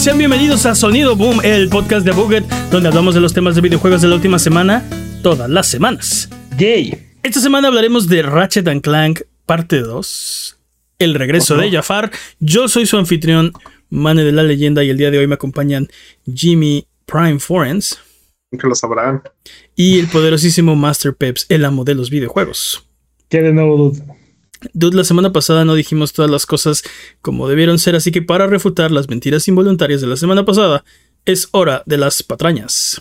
Buget, sean bienvenidos a Sonido Boom, el podcast de Buget, donde hablamos de los temas de videojuegos de la última semana, todas las semanas. Yay. Esta semana hablaremos de Ratchet and Clank parte 2, el regreso de Jafar. Yo soy su anfitrión, Mane de la Leyenda, y el día de hoy me acompañan Jimmy Prime Forens. Que lo sabrán. Y el poderosísimo Master Peps, el amo de los videojuegos. ¿Qué de nuevo, dude? Dude, la semana pasada no dijimos todas las cosas como debieron ser, así que para refutar las mentiras involuntarias de la semana pasada, es hora de las patrañas.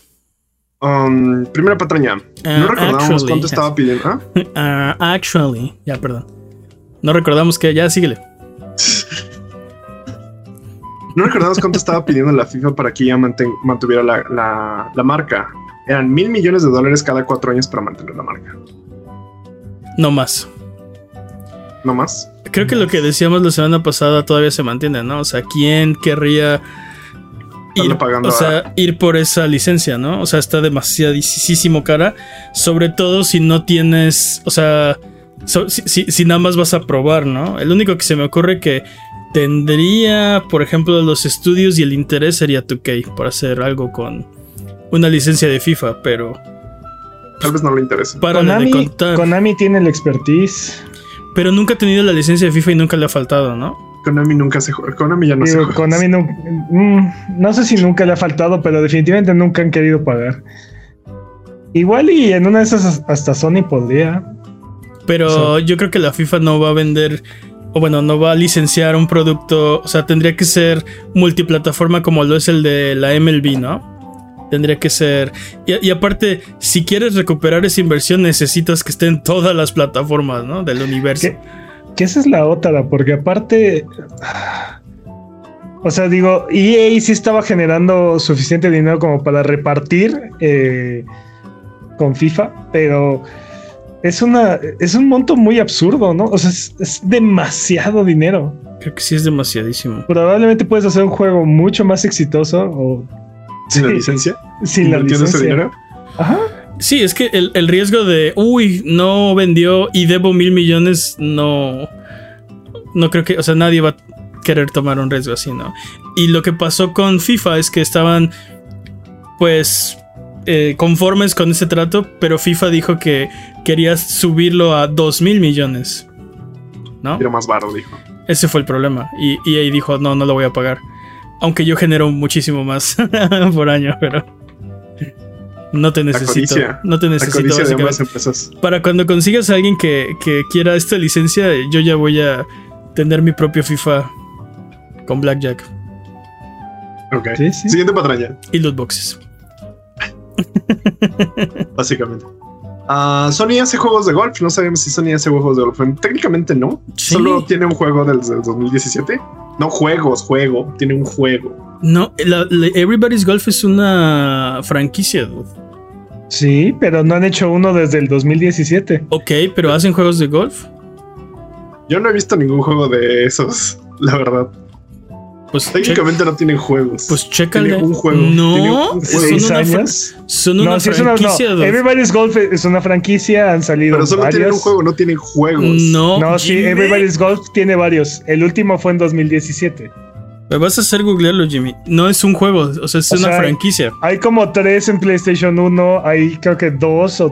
Um, primera patraña. Ah, no recordamos actually, cuánto estaba pidiendo. ¿ah? Ah, actually, ya, perdón. No recordamos que ya síguele. No recordamos cuánto estaba pidiendo la FIFA para que ya mantuviera la, la- la marca. Eran mil millones de dólares cada cuatro años para mantener la marca. No más. No más. Creo que lo que decíamos la semana pasada todavía se mantiene, ¿no? O sea, ¿quién querría ir, pagando o a- sea, ir por esa licencia, ¿no? O sea, está demasiadísimo cara. Sobre todo si no tienes, o sea, so- si, si- si nada más vas a probar, ¿no? El único que se me ocurre que tendría, por ejemplo, los estudios y el interés sería 2K para hacer algo con una licencia de FIFA, pero Tal vez no le interese. para de Konami, contar. Konami tiene el expertise. Pero nunca ha tenido la licencia de FIFA y nunca le ha faltado, ¿no? Konami nunca se juega. Konami ya no se juega. Konami no, mm, no sé si nunca le ha faltado, pero definitivamente nunca han querido pagar. Igual y en una de esas hasta Sony podría. Pero yo creo que la FIFA no va a vender, o bueno, no va a licenciar un producto, o sea, tendría que ser multiplataforma como lo es el de la MLB, ¿no? Tendría que ser... Y, y aparte, si quieres recuperar esa inversión, necesitas que esté en todas las plataformas, ¿no? Del universo. Que esa es la otra, porque aparte. O sea, digo, EA sí estaba generando suficiente dinero como para repartir eh, con FIFA, pero es una es un monto muy absurdo, ¿no? O sea, es, es demasiado dinero. Creo que sí es demasiadísimo. Probablemente puedes hacer un juego mucho más exitoso o Sin la Sí. licencia. sin la ese licencia. dinero. Ajá. Sí, es que el, el riesgo de, uy, no vendió y debo mil millones, no... No creo que, o sea, nadie va a querer tomar un riesgo así, ¿no? Y lo que pasó con FIFA es que estaban, pues, eh, conformes con ese trato, pero FIFA dijo que quería subirlo a dos mil millones, ¿no? Era más barato, dijo. Ese fue el problema. Y, y ahí dijo, no, no lo voy a pagar. Aunque yo genero muchísimo más por año, pero... No te necesito. codicia. No te necesito, básicamente. Para cuando consigas a alguien que, que quiera esta licencia, yo ya voy a tener mi propio FIFA con Blackjack Ok. Sí, sí. Siguiente patraña. y loot boxes. básicamente. Ah, Sony hace juegos de golf. No sabemos si Sony hace juegos de golf. Técnicamente no. Sí. Solo tiene un juego desde el 2017. No juegos, juego. Tiene un juego. No, la- la- Everybody's Golf es una franquicia, dude. Sí, pero no han hecho uno desde el 2017. Ok, pero hacen juegos de golf. Yo no he visto ningún juego de esos, la verdad. Pues, Técnicamente no tienen juegos. pues chécale. Tiene un juego. Tiene No, un son juego. ¿Seis una, fra- años? son una sí es una- no, franquicia. Everybody's Golf es una franquicia, han salido Pero solo tienen varios. un juego, no tienen juegos. No, No, sí. Everybody's Golf tiene varios. El último fue en 2017. Me vas a hacer googlearlo, Jimmy. No es un juego, o sea, es O una sea, franquicia. Hay como tres en PlayStation 1, hay creo que dos o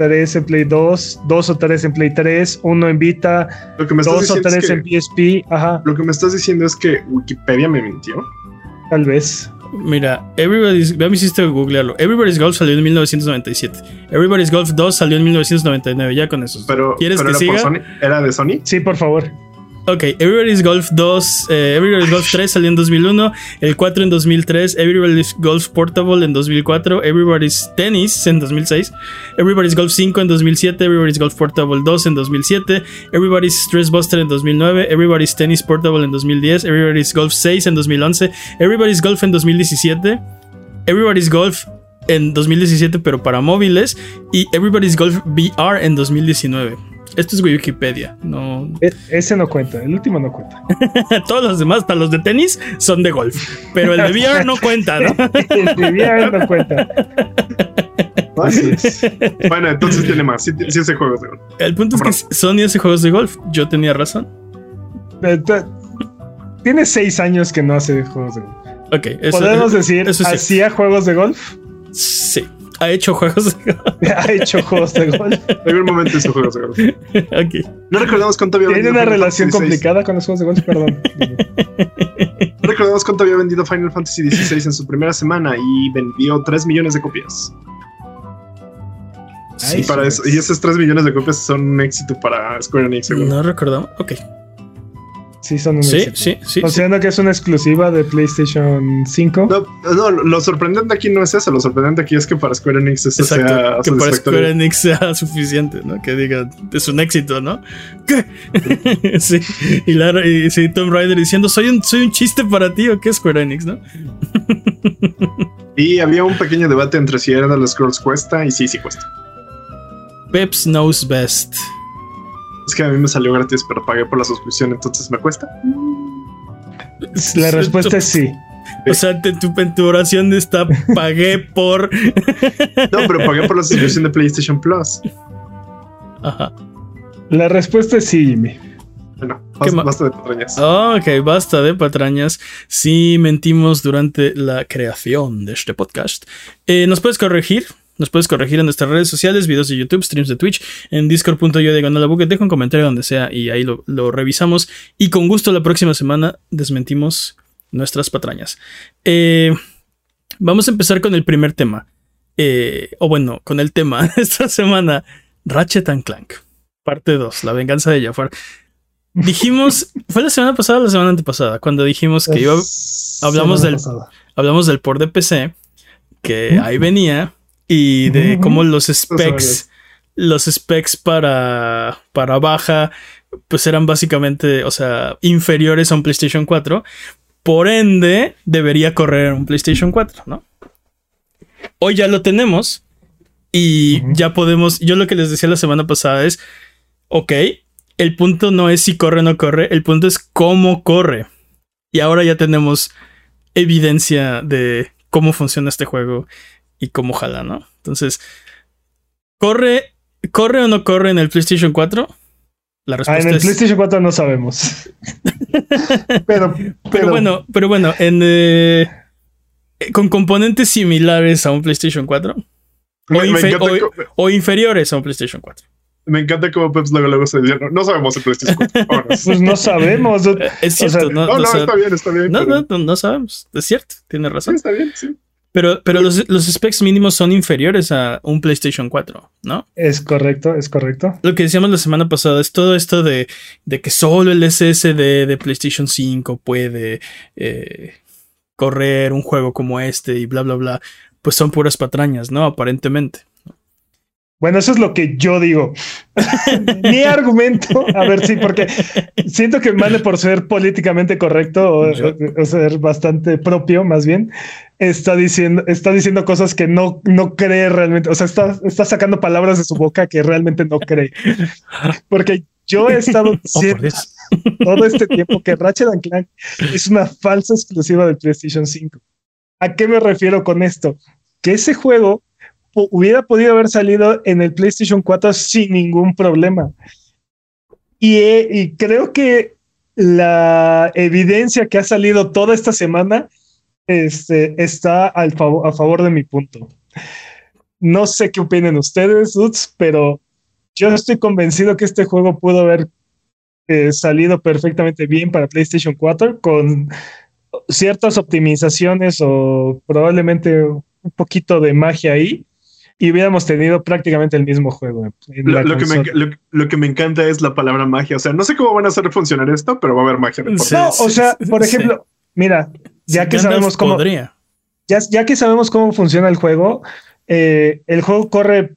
tres en Play 2, dos o tres en Play 3, uno en Vita, Lo que me estás dos o diciendo tres es que, en PSP. Ajá, lo que me estás diciendo es que Wikipedia me mintió. tal vez. Mira, Everybody's. Ya me hiciste googlearlo. Everybody's Golf salió en 1997. Everybody's Golf 2 salió en 1999. Ya con eso. Pero, ¿Quieres pero que era, siga? Sony, era de Sony. Sí, por favor. Ok, Everybody's Golf 2, eh, Everybody's Golf 3 salió en 2001, el 4 en 2003, Everybody's Golf Portable en 2004, Everybody's Tennis en 2006, Everybody's Golf 5 en 2007, Everybody's Golf Portable 2 en 2007, Everybody's Stress Buster en 2009, Everybody's Tennis Portable en 2010, Everybody's Golf 6 en 2011, Everybody's Golf en 2017, Everybody's Golf en 2017 pero para móviles y Everybody's Golf VR en 2019. Esto es Wikipedia, no, E- ese no cuenta, el último no cuenta. Todos los demás, hasta los de tenis, son de golf. Pero el de VR no cuenta, ¿no? el de VR no cuenta. Así es. bueno, entonces tiene más. Sí, sí hace juegos de golf. El punto es que Sony hace juegos de golf. Yo tenía razón. Eh, Tiene seis años que no hace juegos de golf. Ok, eso- Podemos decir, eso sí. hacía juegos de golf. Sí. Ha hecho juegos de ha hecho juegos de golf. En algún momento hizo juegos de golf. Ok. No recordamos cuánto había Tiene vendido una Final relación complicada con los juegos de golf, perdón. No recordamos cuánto había vendido Final Fantasy XVI en su primera semana y vendió 3 millones de copias. Ay, y, para eso, y esos 3 millones de copias son un éxito para Square Enix, seguro. No recordamos. Ok. Sí, son un Sí, éxito. sí, sí. sí. Considerando que es una exclusiva de PlayStation 5. No, no, lo sorprendente aquí no es eso. Lo sorprendente aquí es que para Square Enix eso sea Exacto. Que para. Square Enix sea suficiente, ¿no? Que diga, es un éxito, ¿no? ¿Qué? sí. Y, Lara, y sí, Tomb Raider diciendo, soy un, soy un chiste para ti, ¿o qué Square Enix, no? Y había un pequeño debate entre si era de los Scrolls cuesta y sí, sí cuesta. Peps knows best. Es que a mí me salió gratis, pero pagué por la suscripción, entonces me cuesta. La respuesta es sí. O sea, te- tu, en tu oración está pagué por. No, pero pagué por la suscripción de PlayStation Plus. Ajá. La respuesta es sí, Jimmy. Bueno, ¿Qué basta, de patrañas. Ok, basta de patrañas. Sí, mentimos durante la creación de este podcast. Eh, ¿Nos puedes corregir? Nos puedes corregir en nuestras redes sociales, videos de YouTube, streams de Twitch, en discord.yo diagonal bucket. Deja un comentario donde sea y ahí lo, lo revisamos. Y con gusto la próxima semana desmentimos nuestras patrañas. Eh, vamos a empezar con el primer tema. Eh, o bueno, con el tema de esta semana: Ratchet and Clank, parte 2, la venganza de Jafar. Dijimos, fue la semana pasada o la semana antepasada, cuando dijimos que iba, hablamos del- pasada. hablamos del port de PC, que ahí venía, y de cómo los specs, los specs para, para baja, pues eran básicamente, o sea, inferiores a un PlayStation 4. Por ende, debería correr en un PlayStation 4, ¿no? Hoy ya lo tenemos y ya podemos, yo lo que les decía la semana pasada es, ok, el punto no es si corre o no corre, el punto es cómo corre. Y ahora ya tenemos evidencia de cómo funciona este juego y cómo jala, ¿no? Entonces, ¿corre, ¿corre o no corre en el PlayStation 4? La Ah, respuesta en el es... PlayStation 4 no sabemos. pero, pero, Pero bueno, pero bueno, en, eh, con componentes similares a un PlayStation 4 o, Me, me infe- encanta, o- co- o inferiores a un PlayStation 4. me encanta cómo Peps luego, luego se dice, no, no sabemos el PlayStation 4. Vámonos. pues no sabemos. Es O sea, cierto, no, No, está bien, está bien. no, pero- no, no, no sabemos. Es cierto, tiene Sí, razón. está bien, sí. Pero, pero los, los specs mínimos son inferiores a un PlayStation 4, ¿no? Es correcto, es correcto. Lo que decíamos la semana pasada es todo esto de, de que solo el SSD de PlayStation 5 puede eh, correr un juego como este y bla, bla, bla. Pues son puras patrañas, ¿no? Aparentemente. Bueno, eso es lo que yo digo. Mi argumento, a ver, sí, porque siento que Mane por ser políticamente correcto o, ser bastante propio, más bien, está diciendo, está diciendo cosas que no, no cree realmente. O sea, está, está sacando palabras de su boca que realmente no cree. Porque yo he estado Oh, diciendo todo este tiempo que Ratchet and Clank es una falsa exclusiva del PlayStation 5. ¿A qué me refiero con esto? Que ese juego hubiera podido haber salido en el PlayStation 4 sin ningún problema. Y, he- y creo que la evidencia que ha salido toda esta semana este, está al favo- a favor de mi punto. No sé qué opinen ustedes, Dudes, pero yo estoy convencido que este juego pudo haber eh, salido perfectamente bien para PlayStation 4 con ciertas optimizaciones o probablemente un poquito de magia ahí y hubiéramos tenido prácticamente el mismo juego. en Lo, que me, lo, lo que me encanta es la palabra magia. O sea, no sé cómo van a hacer funcionar esto, pero va a haber magia. de Sí. No, o sea, por sí. ejemplo, mira, ya que sabemos cómo, Podría. ya, ya que sabemos cómo funciona el juego, eh, el juego corre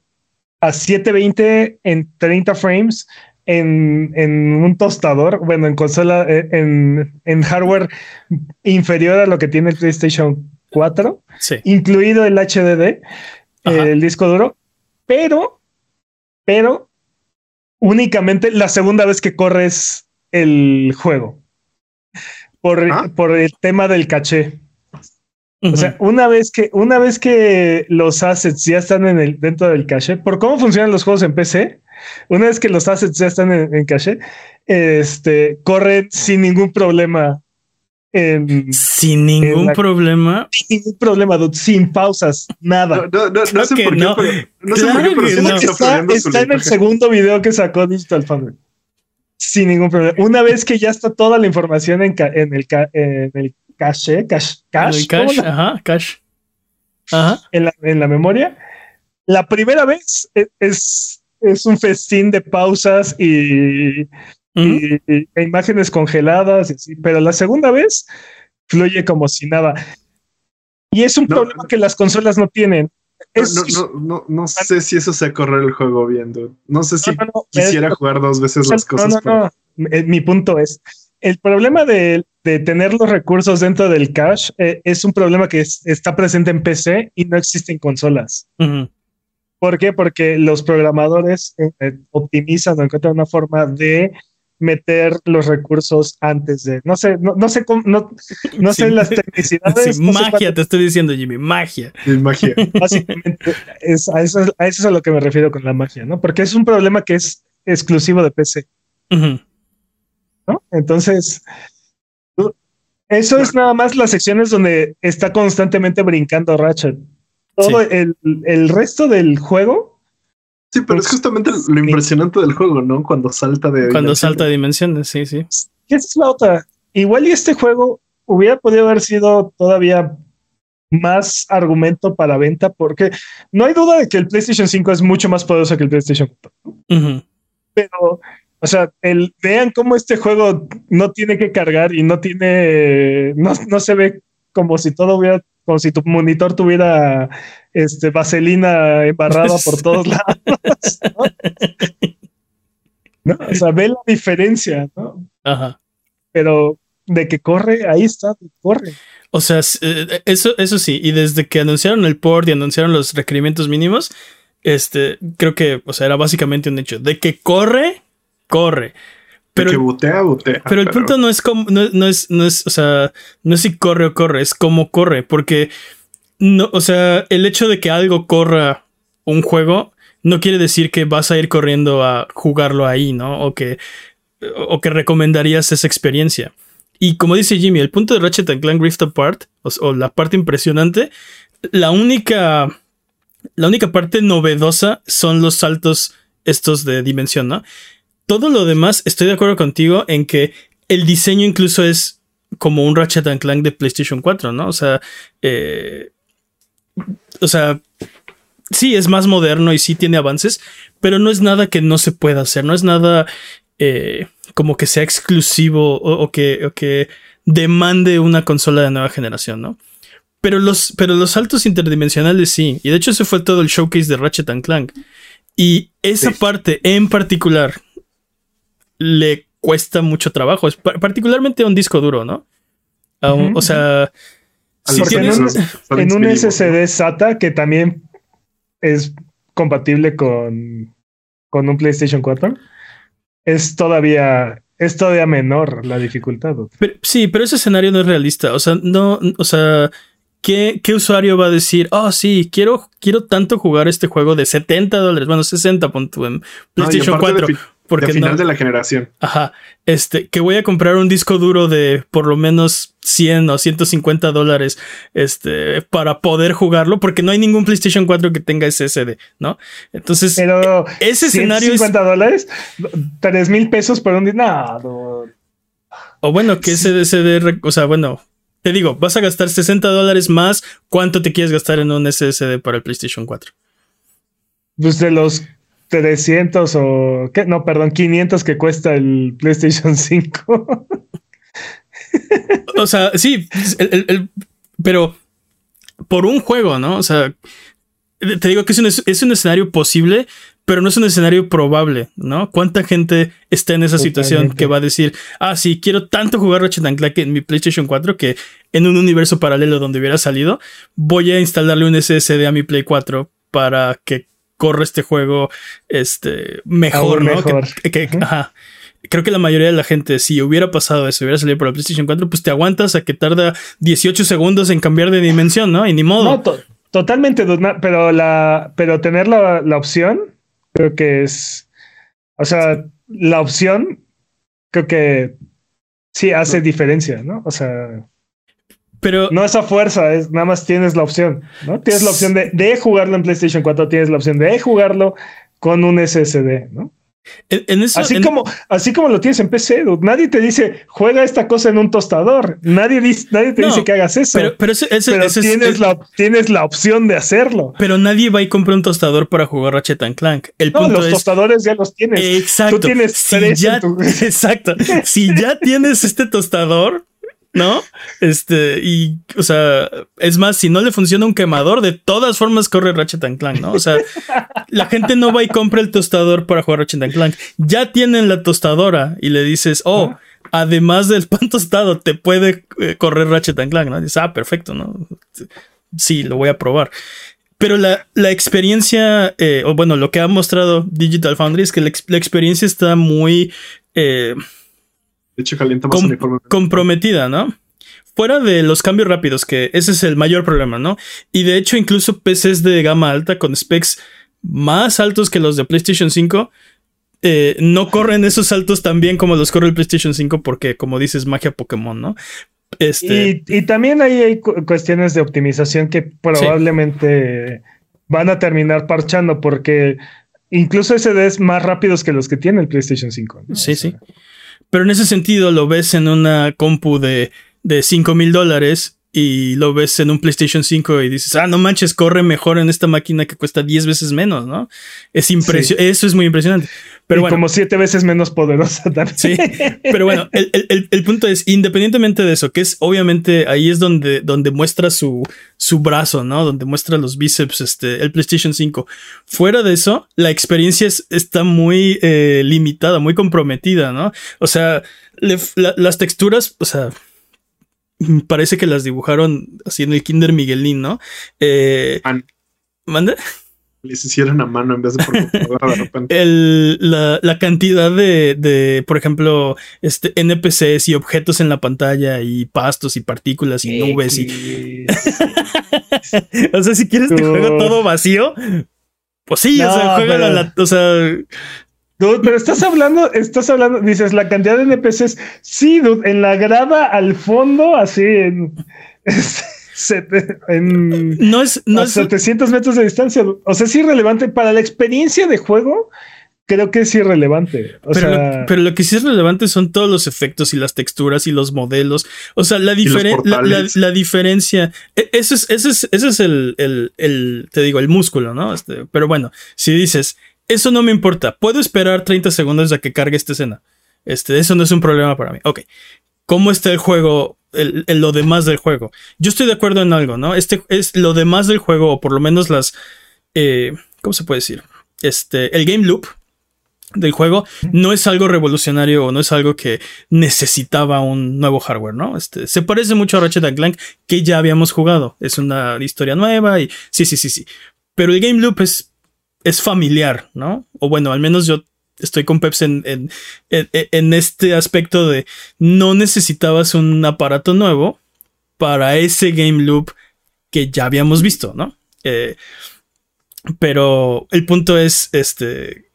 a 720 en 30 frames en, en un tostador, bueno, en consola, eh, en, en hardware inferior a lo que tiene el PlayStation 4, Sí. incluido el HDD, Ajá. el disco duro, pero, pero únicamente la segunda vez que corres el juego. Por, ¿Ah? por el tema del caché. O sea, una vez que, una vez que los assets ya están en el, dentro del caché, por cómo funcionan los juegos en PC, una vez que los assets ya están en, en caché, este, corren sin ningún problema en- Sin ningún en la- problema. sin ningún problema, dude, sin pausas, nada. No, no, no, no Claro sé por qué, no. pero, no sé por qué, pero que está está, en el segundo video que sacó Digital Foundry. Sin ningún problema. Una vez que ya está toda la información en, ca- en el, ca- en el cache, cache, cache, El cash, ¿cómo la- ajá, cash. Ajá. en, la, en la memoria, la primera vez e- es, es un festín de pausas y, Y- y- e imágenes congeladas, y así, pero la segunda vez fluye como si nada. Y es un No. problema que las consolas no tienen. No, Es- no, no, no, no sé si eso sea correr el juego bien, dude. No sé si no, no, no, es- quisiera jugar dos veces las cosas. no, pero- no. Eh, Mi punto es, el problema de, de tener los recursos dentro del cache eh, es un problema que es- está presente en PC y no existe en consolas. ¿Por qué? Porque los programadores eh, eh, optimizan o encuentran una forma de meter los recursos antes de, no sé, no, no sé cómo, no, no sé las tecnicidades. Sí, no sé magia, te estoy diciendo, Jimmy, magia. Magia. básicamente, es, a, eso, a eso es a lo que me refiero con la magia, ¿no? Porque es un problema que es exclusivo de PC. ¿no? Entonces, eso es nada más las secciones donde está constantemente brincando Ratchet. Todo Sí. el, el resto del juego Sí, pero es justamente lo impresionante del juego, ¿no? Cuando salta de. Cuando salta de dimensiones, sí, sí. Esa es la otra. Igual y este juego hubiera podido haber sido todavía más argumento para venta, porque no hay duda de que el PlayStation 5 es mucho más poderoso que el PlayStation 4. Ujú. Pero, o sea, el, vean cómo este juego no tiene que cargar y no tiene, no, no se ve como si todo hubiera, como si tu monitor tuviera este vaselina embarrada por todos lados. ¿no? ¿no? O sea, ve la diferencia, ¿no? Ajá. pero de que corre, ahí está, corre. O sea, eh, eso, eso sí, y desde que anunciaron el port y anunciaron los requerimientos mínimos, este, creo que, o sea, era básicamente un hecho. De que corre, corre. Pero Pero, que el punto no es como, no, no es, no es, o sea, no es si corre o corre, es cómo corre, porque no, o sea, el hecho de que algo corra un juego no quiere decir que vas a ir corriendo a jugarlo ahí, ¿no? O que, o que recomendarías esa experiencia. Y como dice Jimmy, el punto de Ratchet and Clank Rift Apart, o, o la parte impresionante, la única, la única parte novedosa son los saltos estos de dimensión, ¿no? Todo lo demás, estoy de acuerdo contigo en que el diseño incluso es como un Ratchet and Clank de PlayStation 4, ¿no? O sea, eh, o sea, sí es más moderno y sí tiene avances, pero no es nada que no se pueda hacer, no es nada eh, como que sea exclusivo o, o que, o que demande una consola de nueva generación, ¿no? Pero los, pero los saltos interdimensionales sí, y de hecho ese fue todo el showcase de Ratchet and Clank. Y esa Sí. parte en particular le cuesta mucho trabajo, es particularmente a un disco duro, ¿no? O sea, si tienes, en un- en un ¿no? SSD SATA que también es compatible con, con un PlayStation 4, es todavía, es todavía menor la dificultad. Pero- sí, pero ese escenario no es realista. O sea, no, o sea, ¿qué, qué usuario va a decir, oh, sí, quiero, quiero tanto jugar este juego de 70 dólares, bueno, 60 pon tú en No, PlayStation aparte 4? Porque de final no, de la generación. ajá, este, que voy a comprar un disco duro de por lo menos 100 o 150 dólares, este, para poder jugarlo, porque no hay ningún PlayStation 4 que tenga SSD, ¿no? Entonces, Pero ese escenario es, 150 dólares, 3 mil pesos por un. No, no. O bueno, que ese SSD, o sea, bueno, te digo, vas a gastar 60 dólares más. ¿Cuánto te quieres gastar en un SSD para el PlayStation 4? Pues de los 300 o qué, no, perdón, 500 que cuesta el PlayStation 5. O sea, sí, el- el- el- pero por un juego, ¿no? O sea, te digo que es un, es- un escenario posible, pero no es un escenario probable, ¿no? ¿Cuánta gente está en esa situación que va a decir, ah, sí, quiero tanto jugar Ratchet and Clank en mi PlayStation 4 que en un universo paralelo donde hubiera salido, voy a instalarle un SSD a mi Play 4 para que corra este juego este, mejor, Aún ¿no? mejor. Que- que- Ujú. ajá. Creo que la mayoría de la gente, si hubiera pasado eso, hubiera salido por la PlayStation 4, pues te aguantas a que tarda 18 segundos en cambiar de dimensión, ¿no? Y ni modo. No, to- totalmente, pero la, pero tener la, la opción, creo que es, o sea, la opción, creo que sí hace diferencia, ¿no? O sea, Pero no es a fuerza, es nada más tienes la opción, ¿no? Tienes la opción de, de jugarlo en PlayStation 4, tienes la opción de jugarlo con un SSD, ¿no? en, en eso. Así en- como, así como lo tienes en PC, dude. nadie te dice juega esta cosa en un tostador. Nadie, dice, nadie te No, dice que hagas eso. Pero, pero ese- ese- Pero ese tienes, es- la, tienes la opción de hacerlo. pero nadie va y compra un tostador para jugar Ratchet and Clank. El No, punto los es. tostadores ya los tienes. Exacto. Tú tienes si ya, tu- Exacto. Si ya tienes este tostador, ¿no? Este, y, o sea, es más, si no le funciona un quemador, de todas formas corre Ratchet and Clank, ¿no? O sea, la gente no va y compra el tostador para jugar Ratchet and Clank. Ya tienen la tostadora y le dices, oh, además del pan tostado, te puede eh, correr Ratchet and Clank, ¿no? dices, ah, perfecto, ¿no? Sí, lo voy a probar. Pero la, la experiencia, eh, o bueno, lo que ha mostrado Digital Foundry es que la, la experiencia está muy eh, De hecho, calienta más com- uniforme. comprometida, ¿no? Fuera de los cambios rápidos, que ese es el mayor problema, ¿no? Y de hecho, incluso PCs de gama alta con specs más altos que los de PlayStation 5 eh, no corren esos saltos tan bien como los corre el PlayStation 5 porque, como dices, magia Pokémon, ¿no? Este, Y, y también ahí hay cu- cuestiones de optimización que probablemente van a terminar parchando porque incluso SDs más rápidos que los que tiene el PlayStation 5. ¿no? Sí, O sea, sí. Pero en ese sentido lo ves en una compu de, de 5 mil dólares y lo ves en un PlayStation 5 y dices, ah, no manches, corre mejor en esta máquina que cuesta 10 veces menos, ¿no? Es. Eso es muy impresionante. Pero y bueno. como siete veces menos poderosa también. Sí, pero bueno, el, el- punto es, independientemente de eso, que es obviamente ahí es donde, donde muestra su, su brazo, ¿no? Donde muestra los bíceps, este, el PlayStation 5. Fuera de eso, la experiencia es- está muy eh, limitada, muy comprometida, ¿no? O sea, le- la- las texturas, o sea, parece que las dibujaron así en el Kinder Miguelín, ¿no? Eh, Man, ¿Manda? Les hicieron a mano en vez de por computadora de repente. el- la, la cantidad de, de, por ejemplo, este, NPCs y objetos en la pantalla y pastos y partículas y nubes y... O sea, si quieres te juego todo vacío, pues sí, o sea, juégalo a pero- la... O sea, Dude, pero estás hablando, estás hablando, dices la cantidad de NPCs. Sí, dude, en la grada al fondo, así en, sete- en no es... No a es 700 metros de distancia. O sea, es irrelevante para la experiencia de juego. Creo que es irrelevante. O pero, sea, lo, pero lo que sí es relevante son todos los efectos y las texturas y los modelos. O sea, la, diferen- la, la- portales. la diferencia. e- Ese es, ese es, ese es el, el- el- te digo, el músculo, ¿no? Este, pero bueno, si dices, eso no me importa, puedo esperar 30 segundos a que cargue esta escena. Este, eso no es un problema para mí. Ok. ¿Cómo está el juego? El, el- lo demás del juego. Yo estoy de acuerdo en algo, ¿no? Este es lo demás del juego, o por lo menos las. eh, ¿Cómo se puede decir? Este. El game loop del juego no es algo revolucionario o no es algo que necesitaba un nuevo hardware, ¿no? Este, se parece mucho a Ratchet and Clank que ya habíamos jugado. Es una historia nueva y sí, sí, sí, sí. Pero el game loop es, es familiar, ¿no? O bueno, al menos yo estoy con Peps en, en, en- en este aspecto de no necesitabas un aparato nuevo para ese game loop que ya habíamos visto, ¿no? Eh, pero el punto es, este...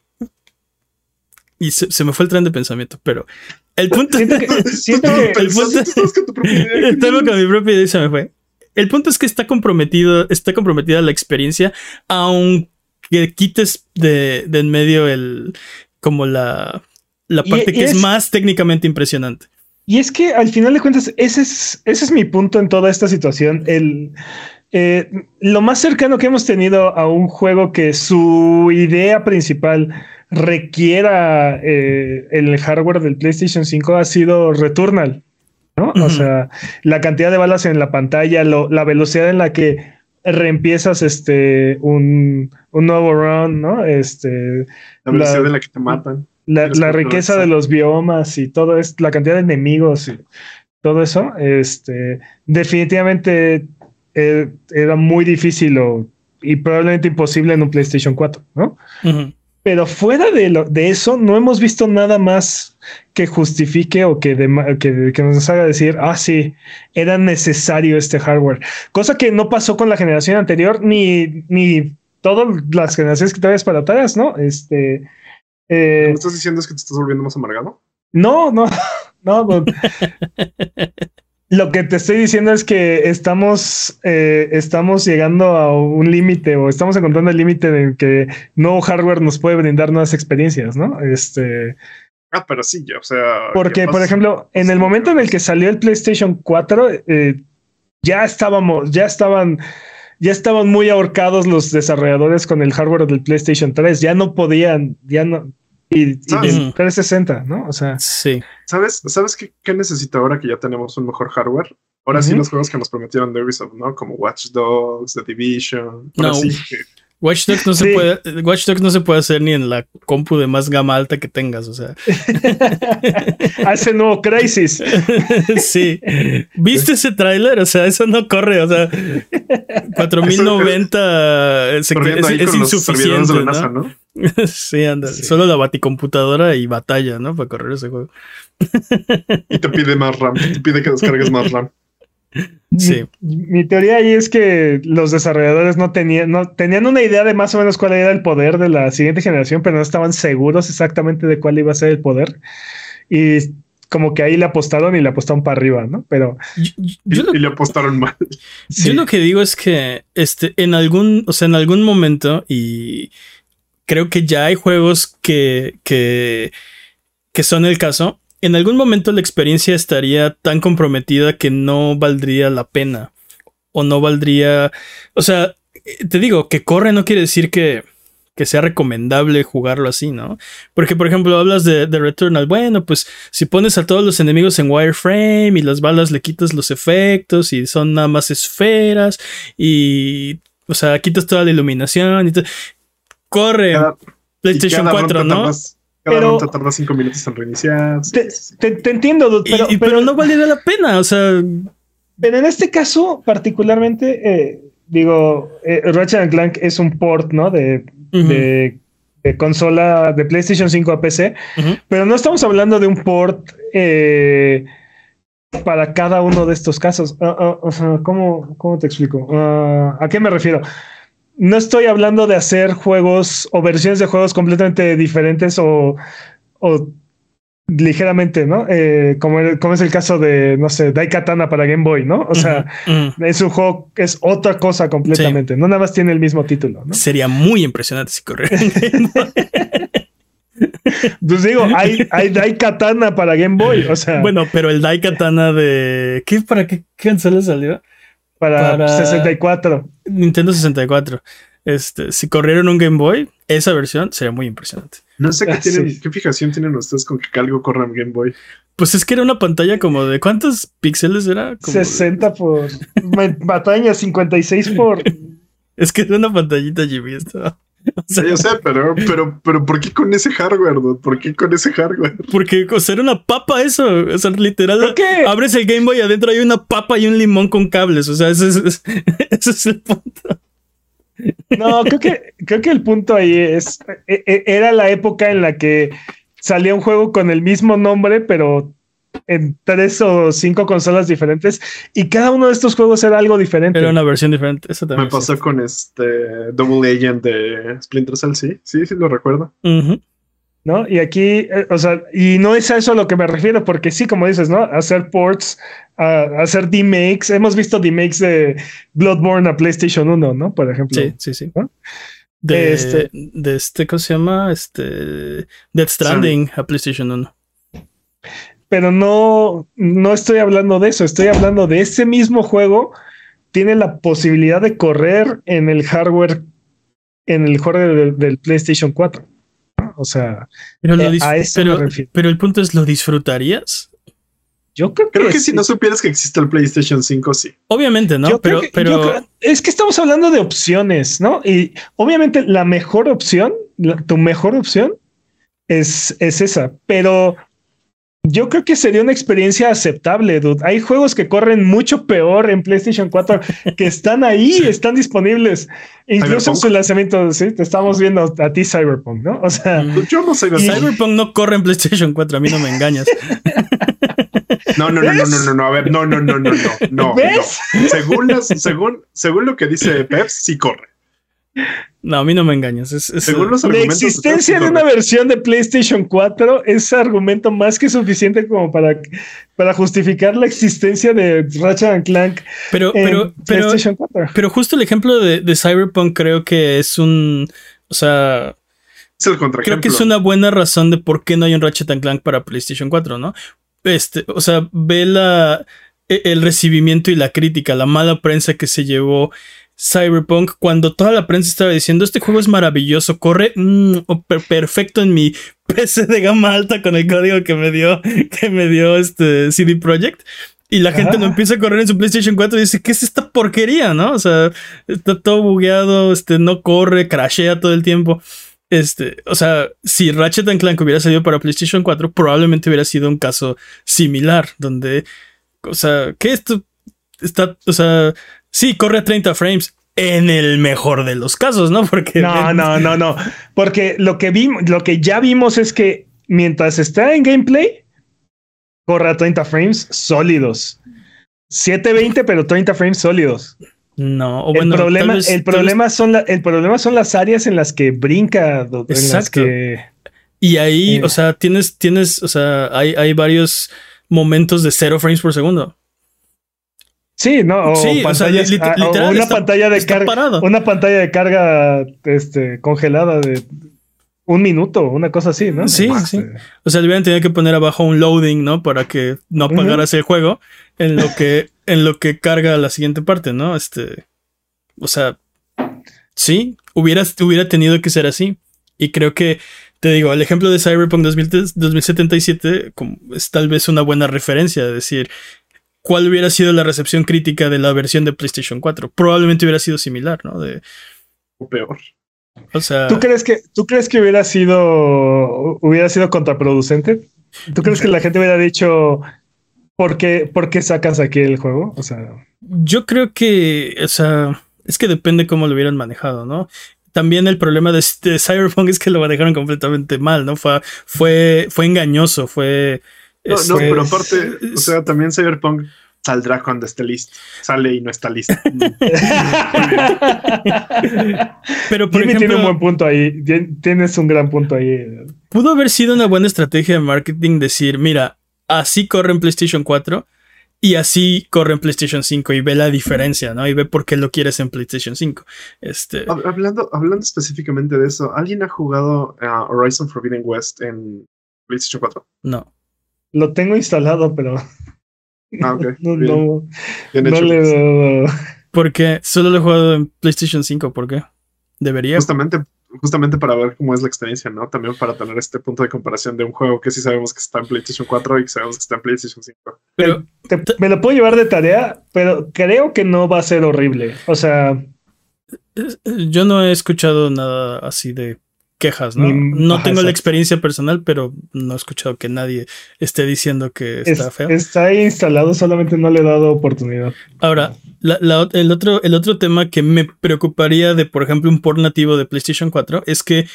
Y se, se me fue el tren de pensamiento, pero el punto... siento que, siento que- el punto- con. Estaba con mi propia idea y se me fue. El punto es que está comprometido, está comprometida la experiencia, aunque quites de, de en medio el como la, la parte y que es, es- más técnicamente impresionante. Y es que al final de cuentas, ese es, ese es mi punto en toda esta situación. El, eh, lo más cercano que hemos tenido a un juego que su idea principal requiera eh, el hardware del PlayStation 5 ha sido Returnal. ¿no? O sea, la cantidad de balas en la pantalla, lo- la velocidad en la que reempiezas este un, un nuevo run, ¿no? Este La velocidad la- que te matan. la, riqueza de los biomas y todo es la cantidad de enemigos y todo eso, este, definitivamente eh, era muy difícil o, y probablemente imposible en un PlayStation 4, ¿no? Pero fuera de, lo, de eso, no hemos visto nada más que justifique o que, que, que nos haga decir, ah, sí, era necesario este hardware. Cosa que no pasó con la generación anterior, ni, ni todas las generaciones que te vayas para atrás, ¿no? Este. ¿Lo eh, que estás diciendo es que te estás volviendo más amargado? no, no, No, pues, lo que te estoy diciendo es que estamos, eh, estamos llegando a un límite o estamos encontrando el límite en que nuevo hardware nos puede brindar nuevas experiencias, ¿no? Este. Ah, pero sí, o sea. Porque, por ejemplo, en el momento en el que salió el PlayStation 4, eh, ya estábamos, ya estaban, ya estaban muy ahorcados los desarrolladores con el hardware del PlayStation 3. Ya no podían, ya no, y, y 360, ¿no? O sea, sí. ¿Sabes, ¿sabes qué, qué necesita ahora que ya tenemos un mejor hardware? Ahora sí, los juegos que nos prometieron de Ubisoft, ¿no? Como Watch Dogs, The Division. No. Sí, Watch Dogs no, se puede, Watch Dogs no se puede hacer ni en la compu de más gama alta que tengas, o sea. Hace nuevo Crisis. sí. ¿Viste ese tráiler? O sea, eso no corre, o sea, 4090 es, es insuficiente, ¿no? NASA, ¿no? sí, anda. Sí. Solo la baticomputadora y batalla, ¿no? Para correr ese juego. y te pide más RAM, te pide que descargues más RAM. Sí. Mi, mi, teoría ahí es que los desarrolladores no tenían, no tenían una idea de más o menos cuál era el poder de la siguiente generación, pero no estaban seguros exactamente de cuál iba a ser el poder. Y como que ahí le apostaron y le apostaron para arriba, ¿no? Pero yo, yo y, lo, y, le apostaron mal. Sí. Yo lo que digo es que este, en algún, o sea, en algún momento, y creo que ya hay juegos que, que, que son el caso en algún momento la experiencia estaría tan comprometida que no valdría la pena. O no valdría. O sea, te digo, que corre no quiere decir que, que sea recomendable jugarlo así, ¿no? Porque, por ejemplo, hablas de, de, Returnal. Bueno, pues si pones a todos los enemigos en wireframe y las balas le quitas los efectos y son nada más esferas y. O sea, quitas toda la iluminación y todo. Corre. Cada, PlayStation 4, ¿no? Más cada pero te tarda cinco minutos en reiniciar. Te, te, te entiendo, dude, pero, y, y, pero, pero, no valiera la pena, o sea. Pero en este caso, particularmente, eh, digo, eh, Ratchet Clank es un port, ¿no? De, uh -huh. de, de, consola de PlayStation 5 a PC, uh -huh. pero no estamos hablando de un port eh, para cada uno de estos casos. Uh, uh, o sea, ¿cómo, ¿cómo, te explico? Ah, ¿A qué me refiero? No estoy hablando de hacer juegos o versiones de juegos completamente diferentes o, o ligeramente, ¿no? Eh, como, como, es el caso de, no sé, Daikatana para Game Boy, ¿no? O sea, uh -huh, uh -huh. es un juego que es otra cosa completamente, sí. no nada más tiene el mismo título, ¿no? Sería muy impresionante si corriera. pues digo, hay, hay Daikatana para Game Boy, o sea. Bueno, pero el Daikatana de. ¿Qué? ¿Para qué consola salió? Para, para, 64. Nintendo 64. Este, si corrieron un Game Boy, esa versión sería muy impresionante. No sé qué, ah, tienen, sí. qué fijación tienen ustedes con que algo corra en Game Boy. Pues es que era una pantalla como de ¿cuántos píxeles era? Como 60 por batalla, 56 por. es que es una pantallita Jimmy esto. O sea, yo sé, pero, pero, pero ¿por qué con ese hardware? Dude? ¿Por qué con ese hardware? Porque o sea, era una papa eso. O sea, literal. Abres el Game Boy y adentro hay una papa y un limón con cables. O sea, ese es, ese es el punto. No, creo que, creo que el punto ahí es. E, e, era la época en la que salía un juego con el mismo nombre, pero en tres o cinco consolas diferentes y cada uno de estos juegos era algo diferente. Era una versión diferente. Eso también Me pasó sí. con este Double Agent de Splinter Cell, sí, sí, sí lo recuerdo. Uh -huh. ¿No? Y aquí, eh, o sea, y no es a eso a lo que me refiero, porque sí, como dices, ¿no? Hacer ports, uh, hacer demakes. Hemos visto demakes de Bloodborne a PlayStation 1, ¿no? Por ejemplo. Sí, sí, sí. ¿no? De este, de este, ¿cómo se llama? Este, Death Stranding a PlayStation 1 pero no, no estoy hablando de eso, estoy hablando de ese mismo juego, tiene la posibilidad de correr en el hardware, en el hardware del, del PlayStation 4. O sea, pero, eh, a eso pero, pero, el punto es, ¿lo disfrutarías? Yo creo, creo que, que sí. si no supieras que existe el PlayStation 5, sí. Obviamente, ¿no? Yo pero, que, pero... Creo, es que estamos hablando de opciones, ¿no? Y obviamente la mejor opción, la, tu mejor opción es, es esa, pero yo creo que sería una experiencia aceptable, dude. Hay juegos que corren mucho peor en PlayStation 4 que están ahí, están disponibles. Incluso en su lanzamiento, sí, te estamos viendo a ti, Cyberpunk, ¿no? O sea, yo no sé. Y... Cyberpunk no corre en PlayStation 4, a mí no me engañas. No, no, no, no, no, no, no, a ver, no, no, no, no, no, no. ¿Ves? no. Según, las, según, según lo que dice Peps, sí corre. No, a mí no me engañas. Es, es- Según los La existencia de una versión de PlayStation 4 es argumento más que suficiente como para, para justificar la existencia de Ratchet and Clank pero, en pero, pero, PlayStation 4. pero justo el ejemplo de, de Cyberpunk creo que es un. O sea, Es el creo que es una buena razón de por qué no hay un Ratchet and Clank para PlayStation 4, ¿no? Este, o sea, ve la, e- el recibimiento y la crítica, la mala prensa que se llevó Cyberpunk cuando toda la prensa estaba diciendo este juego es maravilloso, corre mm, per- perfecto en mi PC de gama alta con el código que me dio que me dio este CD Projekt y la gente no empieza a correr en su PlayStation 4 y dice, ¿qué es esta porquería? ¿No? O sea, está todo bugueado, este, no corre, crashea todo el tiempo. Este, o sea, si Ratchet and Clank hubiera salido para PlayStation 4, probablemente hubiera sido un caso similar, donde, o sea, que esto está, o sea, sí, corre a 30 frames en el mejor de los casos, ¿no? Porque No, no, no, no. Porque lo que vimos, lo que ya vimos es que mientras está en gameplay, corre a 30 frames sólidos. 720, pero 30 frames sólidos. no, o bueno, el problema, vez- el vez- problema son la- el problema son las áreas en las que brinca, en las Exacto. que y ahí, Eh. o sea, tienes, tienes, o sea, hay, hay varios momentos de 0 frames por segundo. Sí, no, o Sí, o sea, ah, o una está- pantalla de carga, una pantalla de carga, este, congelada de un minuto, una cosa así, ¿no? Sí, sí. O sea, le hubieran tenido que poner abajo un loading, ¿no? Para que no apagaras el juego en lo que, en lo que carga la siguiente parte, ¿no? Este. O sea. Sí, hubiera, hubiera tenido que ser así. Y creo que, te digo, el ejemplo de Cyberpunk 2000 2077 como es tal vez una buena referencia. Es decir, ¿cuál hubiera sido la recepción crítica de la versión de PlayStation 4? Probablemente hubiera sido similar, ¿no? De, O peor. o sea. ¿Tú crees que tú crees que hubiera sido hubiera sido contraproducente? ¿Tú crees que la gente hubiera dicho ¿por qué, por qué sacas aquí el juego? O sea, Yo creo que, o sea, es que depende cómo lo hubieran manejado, ¿no? También el problema de, de Cyberpunk es que lo manejaron completamente mal, ¿no? Fue, fue, fue engañoso, fue... No, este, no, pero aparte, o sea, también Cyberpunk saldrá cuando esté listo. Sale y no está listo. pero por Jimmy tiene un ejemplo, buen punto ahí. Tien- Tienes un gran punto ahí. pudo haber sido una buena estrategia de marketing decir, mira, así corre en PlayStation 4 y así corre en PlayStation 5 y ve la diferencia, ¿no? Y ve por qué lo quieres en PlayStation 5. Este, Hab- Hablando, hablando específicamente de eso, ¿alguien ha jugado a Horizon Forbidden West en PlayStation 4? no. Lo tengo instalado, pero Ah, ok. no, no, no hecho. le he dado- Porque solo lo he jugado en PlayStation 5, ¿por qué? Debería. Justamente, justamente para ver cómo es la experiencia, ¿no? También para tener este punto de comparación de un juego que sí sabemos que está en PlayStation 4 y que sabemos que está en PlayStation 5. Pero Te- me lo puedo llevar de tarea, pero creo que no va a ser horrible. O sea, Es- Yo no he escuchado nada así de quejas, ¿no? No ajá, tengo la experiencia personal, pero no he escuchado que nadie esté diciendo que está es- feo. está instalado, solamente no le he dado oportunidad. Ahora, la- la ot- el, otro, el otro tema que me preocuparía de, por ejemplo, un port nativo de PlayStation 4 es que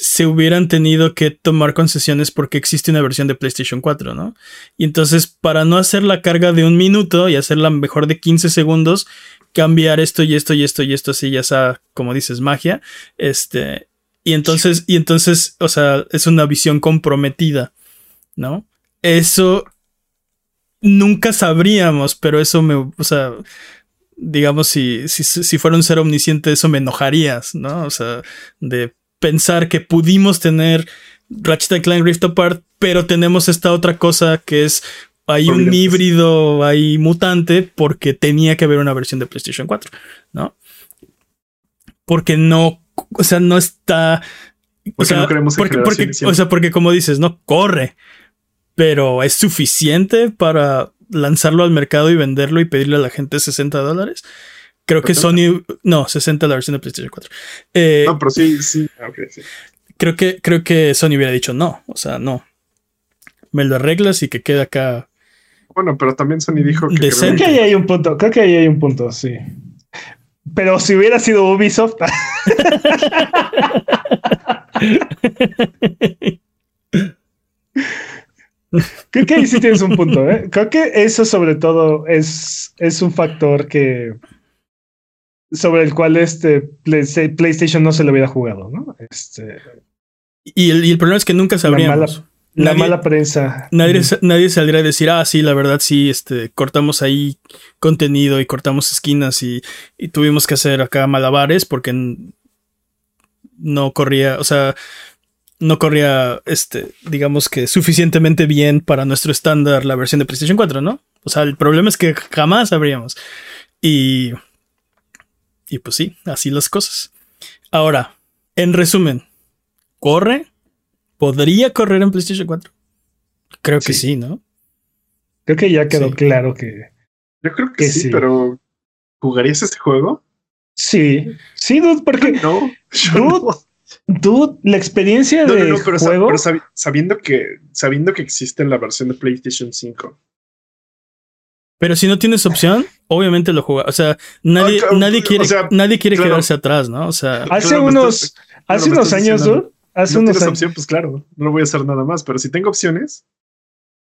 se hubieran tenido que tomar concesiones porque existe una versión de PlayStation 4, ¿no? Y entonces, para no hacer la carga de un minuto y hacerla mejor de 15 segundos, cambiar esto y esto y esto y esto, así ya sea, como dices, magia, este, y entonces, y entonces, o sea, es una visión comprometida, ¿no? Eso nunca sabríamos, pero eso me, o sea, digamos, si, si, si fuera un ser omnisciente, eso me enojarías, ¿no? O sea, de pensar que pudimos tener Ratchet and Clank Rift Apart, pero tenemos esta otra cosa que es hay un híbrido ahí mutante porque tenía que haber una versión de PlayStation 4, ¿no? Porque no, o sea, no está. O Porque sea, no creemos en porque, porque- o sea, porque como dices, no corre, pero es suficiente para lanzarlo al mercado y venderlo y pedirle a la gente 60 dólares. Creo que 70. Sony, no, 60 la versión de PlayStation 4. Eh, No, pero sí, sí. ah, ok, sí. creo que, creo que Sony hubiera dicho no, o sea, no. Me lo arreglas y que quede acá. Bueno, pero también Sony dijo que Creo que ahí hay un punto, creo que ahí hay un punto, sí. Pero si hubiera sido Ubisoft, creo que ahí sí tienes un punto, ¿eh? Creo que eso sobre todo es, es un factor que, sobre el cual este PlayStation no se lo hubiera jugado, ¿no? Este, y, el, y el problema es que nunca sabríamos. La mala prensa. Nadie, nadie saldría a decir, ah, sí, la verdad, sí, este, cortamos ahí contenido y cortamos esquinas y, y tuvimos que hacer acá malabares porque no corría, o sea, no corría, este, digamos que suficientemente bien para nuestro estándar la versión de PlayStation 4, ¿no? O sea, el problema es que jamás sabríamos. Y, y pues sí, así las cosas. Ahora, en resumen, ¿corre? ¿Podría correr en PlayStation 4? Creo que sí, ¿no? Creo que ya quedó claro que. Yo creo que, sí, pero ¿jugarías ese juego? Sí, sí, dude, porque. No, dude, dude, la experiencia de juego. Pero sabiendo que sabiendo que existe en la versión de PlayStation 5. Pero si no tienes opción, obviamente lo juega. O sea, nadie, ah, nadie quiere, nadie quiere quedarse atrás, ¿no? O sea, hace unos, hace unos años, dude, hace unos tienes opción, pues claro, no voy a hacer nada más. Pero si tengo opciones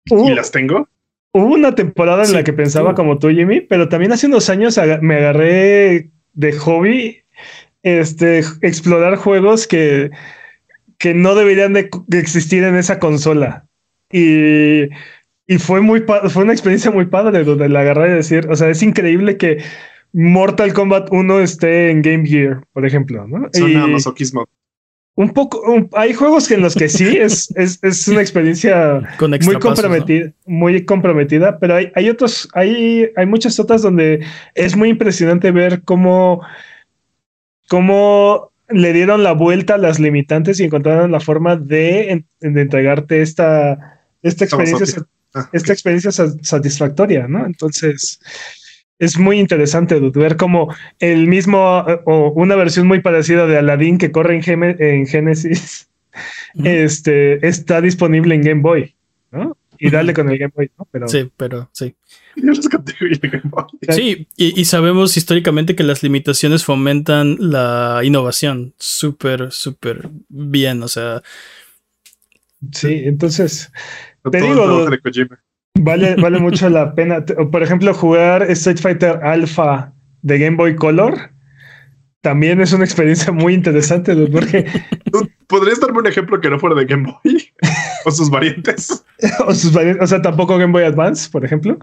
y las tengo, Hubo una temporada en la que pensaba como tú, Jimmy, pero también hace unos años me agarré de hobby este, explorar juegos que, que no deberían de, existir en esa consola. Y, y fue, muy fue una experiencia muy padre donde la agarré de decir, o sea, es increíble que Mortal Kombat 1 esté en Game Gear, por ejemplo. ¿no? Suena masoquismo. Un poco, hay juegos que en los que sí es, es, una experiencia muy comprometida, muy comprometida, pero hay, hay otros, hay, hay muchas otras donde es muy impresionante ver cómo, cómo le dieron la vuelta a las limitantes y encontraron la forma de, entregarte esta, esta experiencia, ah, esta experiencia satisfactoria, ¿no? Entonces, es muy interesante ver cómo el mismo o una versión muy parecida de Aladdin que corre en, Genesis este, está disponible en Game Boy, ¿no? Y dale con el Game Boy, ¿no? Pero, sí, pero sí. Sí, y, y, sabemos históricamente que las limitaciones fomentan la innovación súper, súper bien, o sea. Sí, entonces. Te digo, Vale, vale mucho la pena. Por ejemplo, jugar Street Fighter Alpha de Game Boy Color también es una experiencia muy interesante, porque ¿Podrías darme un ejemplo que no fuera de Game Boy? ¿O sus variantes? o sus variantes, o sea, tampoco Game Boy Advance, por ejemplo.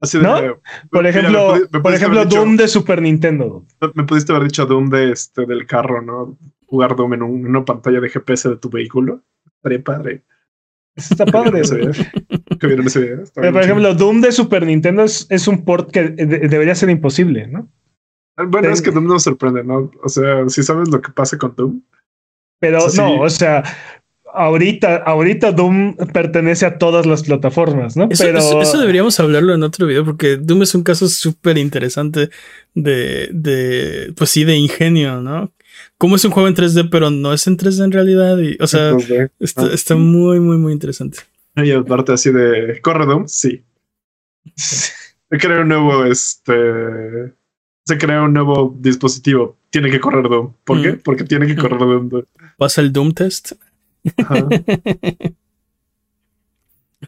Así de, Por ejemplo, por ejemplo Doom de Super Nintendo. Me pudiste haber dicho Doom de este del carro, ¿no? Jugar Doom en una pantalla de GPS de tu vehículo. Estaría padre. Eso está padre. Pero, por ejemplo, Doom de Super Nintendo es, un port que debería ser imposible, ¿no? Bueno, es que Doom nos sorprende, ¿no? O sea, si sabes lo que pasa con Doom. Pero no, o sea, ahorita, ahorita Doom pertenece a todas las plataformas, ¿no? Eso, Pero... eso, deberíamos hablarlo en otro video, porque Doom es un caso súper interesante de, de, pues sí, de ingenio, ¿no? Como es un juego en 3D, pero no es en 3D en realidad. Y, o sea, está, muy, muy, muy interesante. Y aparte así de, ¿corre Doom? Sí. Se crea un nuevo, este... Se crea un nuevo dispositivo. Tiene que correr Doom. ¿Por qué? Porque tiene que correr Doom. Pasa el Doom test.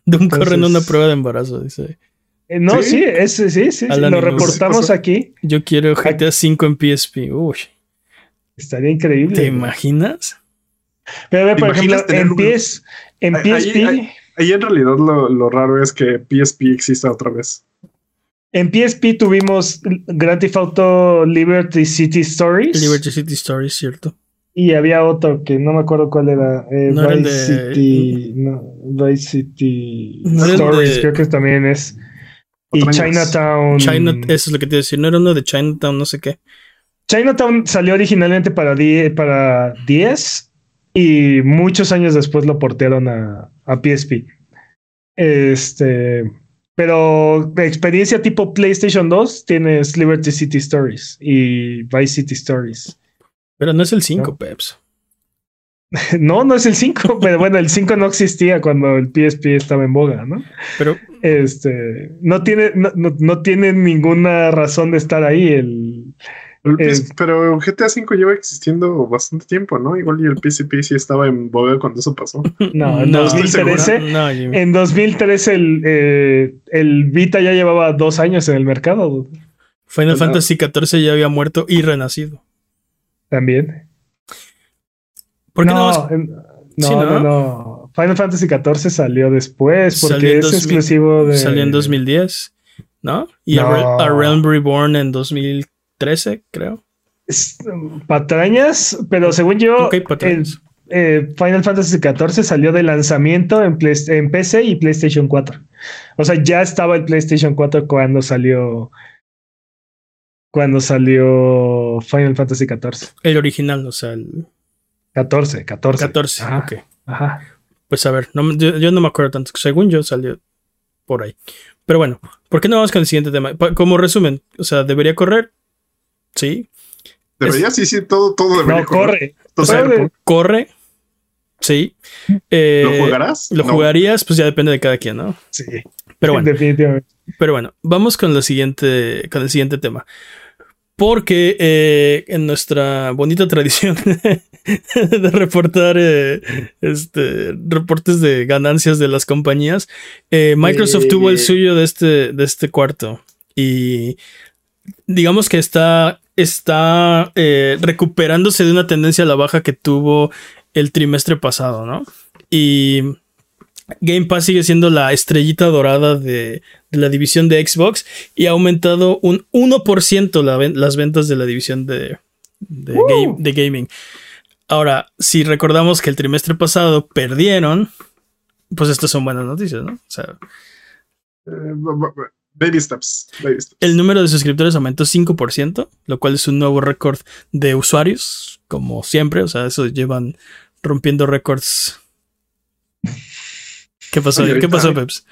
Doom corre en una prueba de embarazo, dice. Eh, no, sí, sí, sí, sí, lo reportamos aquí. Yo quiero GTA V en PSP. Uy. Estaría increíble. ¿Te imaginas? Pero a ver, por ejemplo, en, PS, en PSP. Ahí, en realidad lo, raro es que PSP exista otra vez. En PSP tuvimos Grand Theft Auto Liberty City Stories. Liberty City Stories, cierto. Y había otro que no me acuerdo cuál era. Eh, Vice City. No, Vice City Stories, creo que también es. Y Chinatown. China, eso es lo que te iba a decir. No era uno de Chinatown, no sé qué. Chinatown salió originalmente para, 10, para 10 y muchos años después lo portearon a, a PSP. Este, pero de experiencia tipo PlayStation 2 tienes Liberty City Stories y Vice City Stories. Pero no es el 5, Peps. No, no es el 5, pero bueno, el 5 no existía cuando el PSP estaba en boga, ¿no? Pero este no tiene, no, no tiene ninguna razón de estar ahí el, pero GTA V lleva existiendo bastante tiempo, ¿no? Igual y el PCP sí estaba en boga cuando eso pasó. No, en 2013, en 2013 el, eh, el Vita ya llevaba dos años en el mercado. Final Pues, Fantasy XIV ya había muerto y renacido. También. ¿Por qué no, no, en- no, Sí, ¿no? no, no. Final Fantasy XIV salió después porque Salió en es 2000, exclusivo de. salió en 2010? ¿No? Y A, No. Re- A Realm Reborn en 2013, creo. Es, patrañas, pero según yo, Ok, patrañas. el, eh, Final Fantasy XIV salió de lanzamiento en, Play- en PC y PlayStation 4. O sea, ya estaba el PlayStation 4 cuando salió. Cuando salió Final Fantasy XIV. El original, o sea, el 14, 14. 14. Ajá, Ok. ajá. Pues a ver, no yo, yo no me acuerdo tanto. Según yo salió por ahí. Pero bueno, ¿por qué no vamos con el siguiente tema? Como resumen, o sea, ¿debería correr? Sí. Debería, sí, sí, todo, todo debería No, corre. Todo Corre. Cyberpunk. ¿Corre? Sí. Eh, ¿Lo jugarás? ¿Lo No. jugarías? Pues ya depende de cada quien, ¿no? Sí, Pero bueno. definitivamente. Pero bueno, vamos con, lo siguiente, con el siguiente tema. Porque eh, en nuestra bonita tradición de reportar eh, este, reportes de ganancias de las compañías, eh, Microsoft Eh. tuvo el suyo de este, de este cuarto. Y digamos que está, está eh, recuperándose de una tendencia a la baja que tuvo el trimestre pasado, ¿no? Y Game Pass sigue siendo la estrellita dorada de, de la división de Xbox y ha aumentado un 1% la las ventas de la división de, de, ¡Uh! game- de gaming. Ahora, si recordamos que el trimestre pasado perdieron, pues estas son buenas noticias, ¿no? O sea, Eh, baby steps. Baby steps. el número de suscriptores aumentó 5%, lo cual es un nuevo récord de usuarios, como siempre. O sea, eso llevan rompiendo récords. ¿Qué pasó? Oye, ¿Qué pasó, Peps?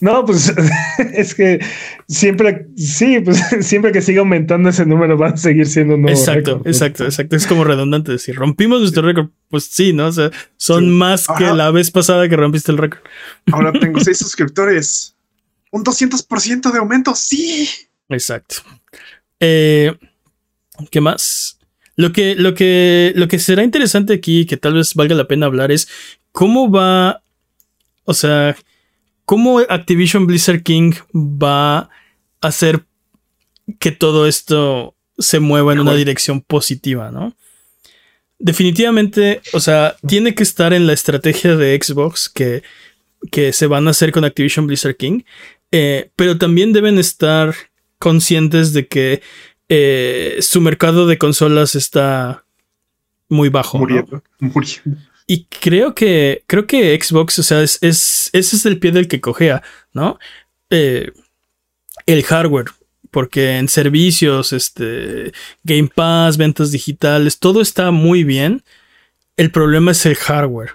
No, pues es que siempre, sí, pues siempre que siga aumentando ese número va a seguir siendo un nuevo Exacto, exacto, exacto. Es como redundante decir, rompimos nuestro récord. Pues sí, ¿no? O sea, son Sí. más que la vez pasada que rompiste el récord. Ahora tengo seis suscriptores. Un 200% de aumento. Sí. Exacto. Eh, ¿Qué más? Lo que, lo, que, lo que será interesante aquí, que tal vez valga la pena hablar, es cómo va, o sea, cómo Activision Blizzard King va a hacer que todo esto se mueva en una dirección positiva, ¿no? Definitivamente, o sea, tiene que estar en la estrategia de Xbox que, que se van a hacer con Activision Blizzard King, eh, pero también deben estar conscientes de que eh, su mercado de consolas está muy bajo. ¿no? Muriendo. Muriendo. Y creo que, creo que Xbox, o sea, es, es- ese es el pie del que cojea, ¿no? Eh, el hardware, porque en servicios, este, Game Pass, ventas digitales, todo está muy bien. El problema es el hardware.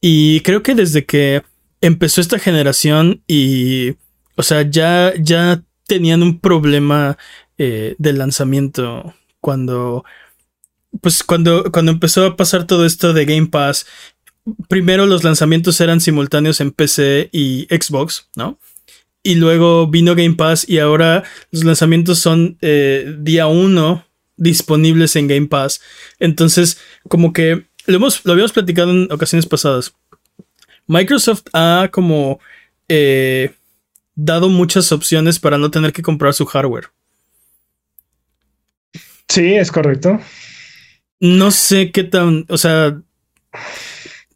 Y creo que desde que empezó esta generación y, o sea, ya, ya tenían un problema eh, de lanzamiento cuando pues cuando, cuando empezó a pasar todo esto de Game Pass, primero los lanzamientos eran simultáneos en PC y Xbox, ¿no? Y luego vino Game Pass y ahora los lanzamientos son eh, día uno disponibles en Game Pass. Entonces, como que lo, hemos, lo habíamos platicado en ocasiones pasadas. Microsoft ha como eh, dado muchas opciones para no tener que comprar su hardware. Sí, es correcto. No sé qué tan, o sea,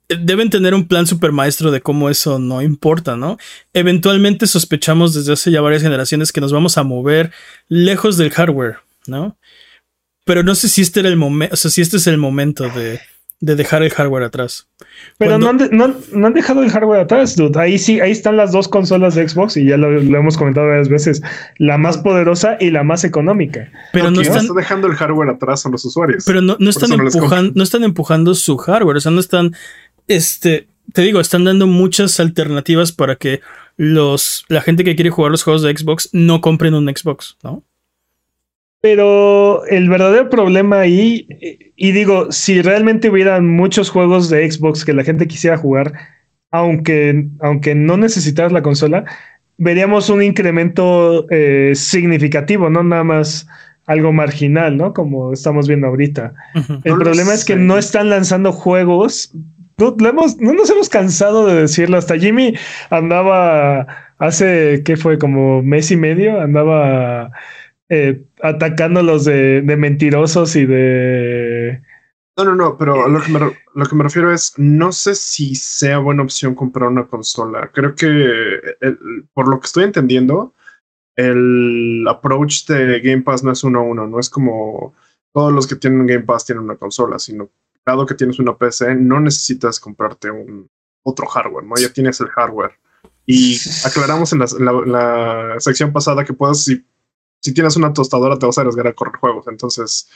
deben tener un plan super maestro de cómo eso no importa, ¿no? Eventualmente sospechamos desde hace ya varias generaciones que nos vamos a mover lejos del hardware, ¿no? Pero no sé si este era el momento, o sea, si este es el momento de, de dejar el hardware atrás. Pero Cuando- no, han de- no han- no han dejado el hardware atrás, dude. Ahí sí, ahí están las dos consolas de Xbox y ya lo, lo hemos comentado varias veces. La más poderosa y la más económica. Pero no Quien están, está dejando el hardware atrás a los usuarios. pero no, no están no empujando, no están empujando su hardware, o sea, no están, este, te digo, están dando muchas alternativas para que los, la gente que quiere jugar los juegos de Xbox no compren un Xbox, ¿no? Pero el verdadero problema ahí, y digo, si realmente hubieran muchos juegos de Xbox que la gente quisiera jugar, aunque, aunque no necesitaras la consola, veríamos un incremento eh, significativo, no nada más algo marginal, ¿no? Como estamos viendo ahorita. El No problema es que no están lanzando juegos. No, lo hemos- no nos hemos cansado de decirlo. Hasta Jimmy andaba hace, ¿qué fue? Como mes y medio andaba eh, atacándolos de, mentirosos y de... No, no, no, pero lo que, me, lo que me refiero es, no sé si sea buena opción comprar una consola. Creo que, por lo que estoy entendiendo, el approach de Game Pass no es uno a uno, no es como todos los que tienen Game Pass tienen una consola, sino dado que tienes una PC, no necesitas comprarte un otro hardware, ¿no? Ya tienes el hardware. Y aclaramos en la, la, sección pasada que puedes, si, si, tienes una tostadora, te vas a arriesgar a correr juegos. Entonces.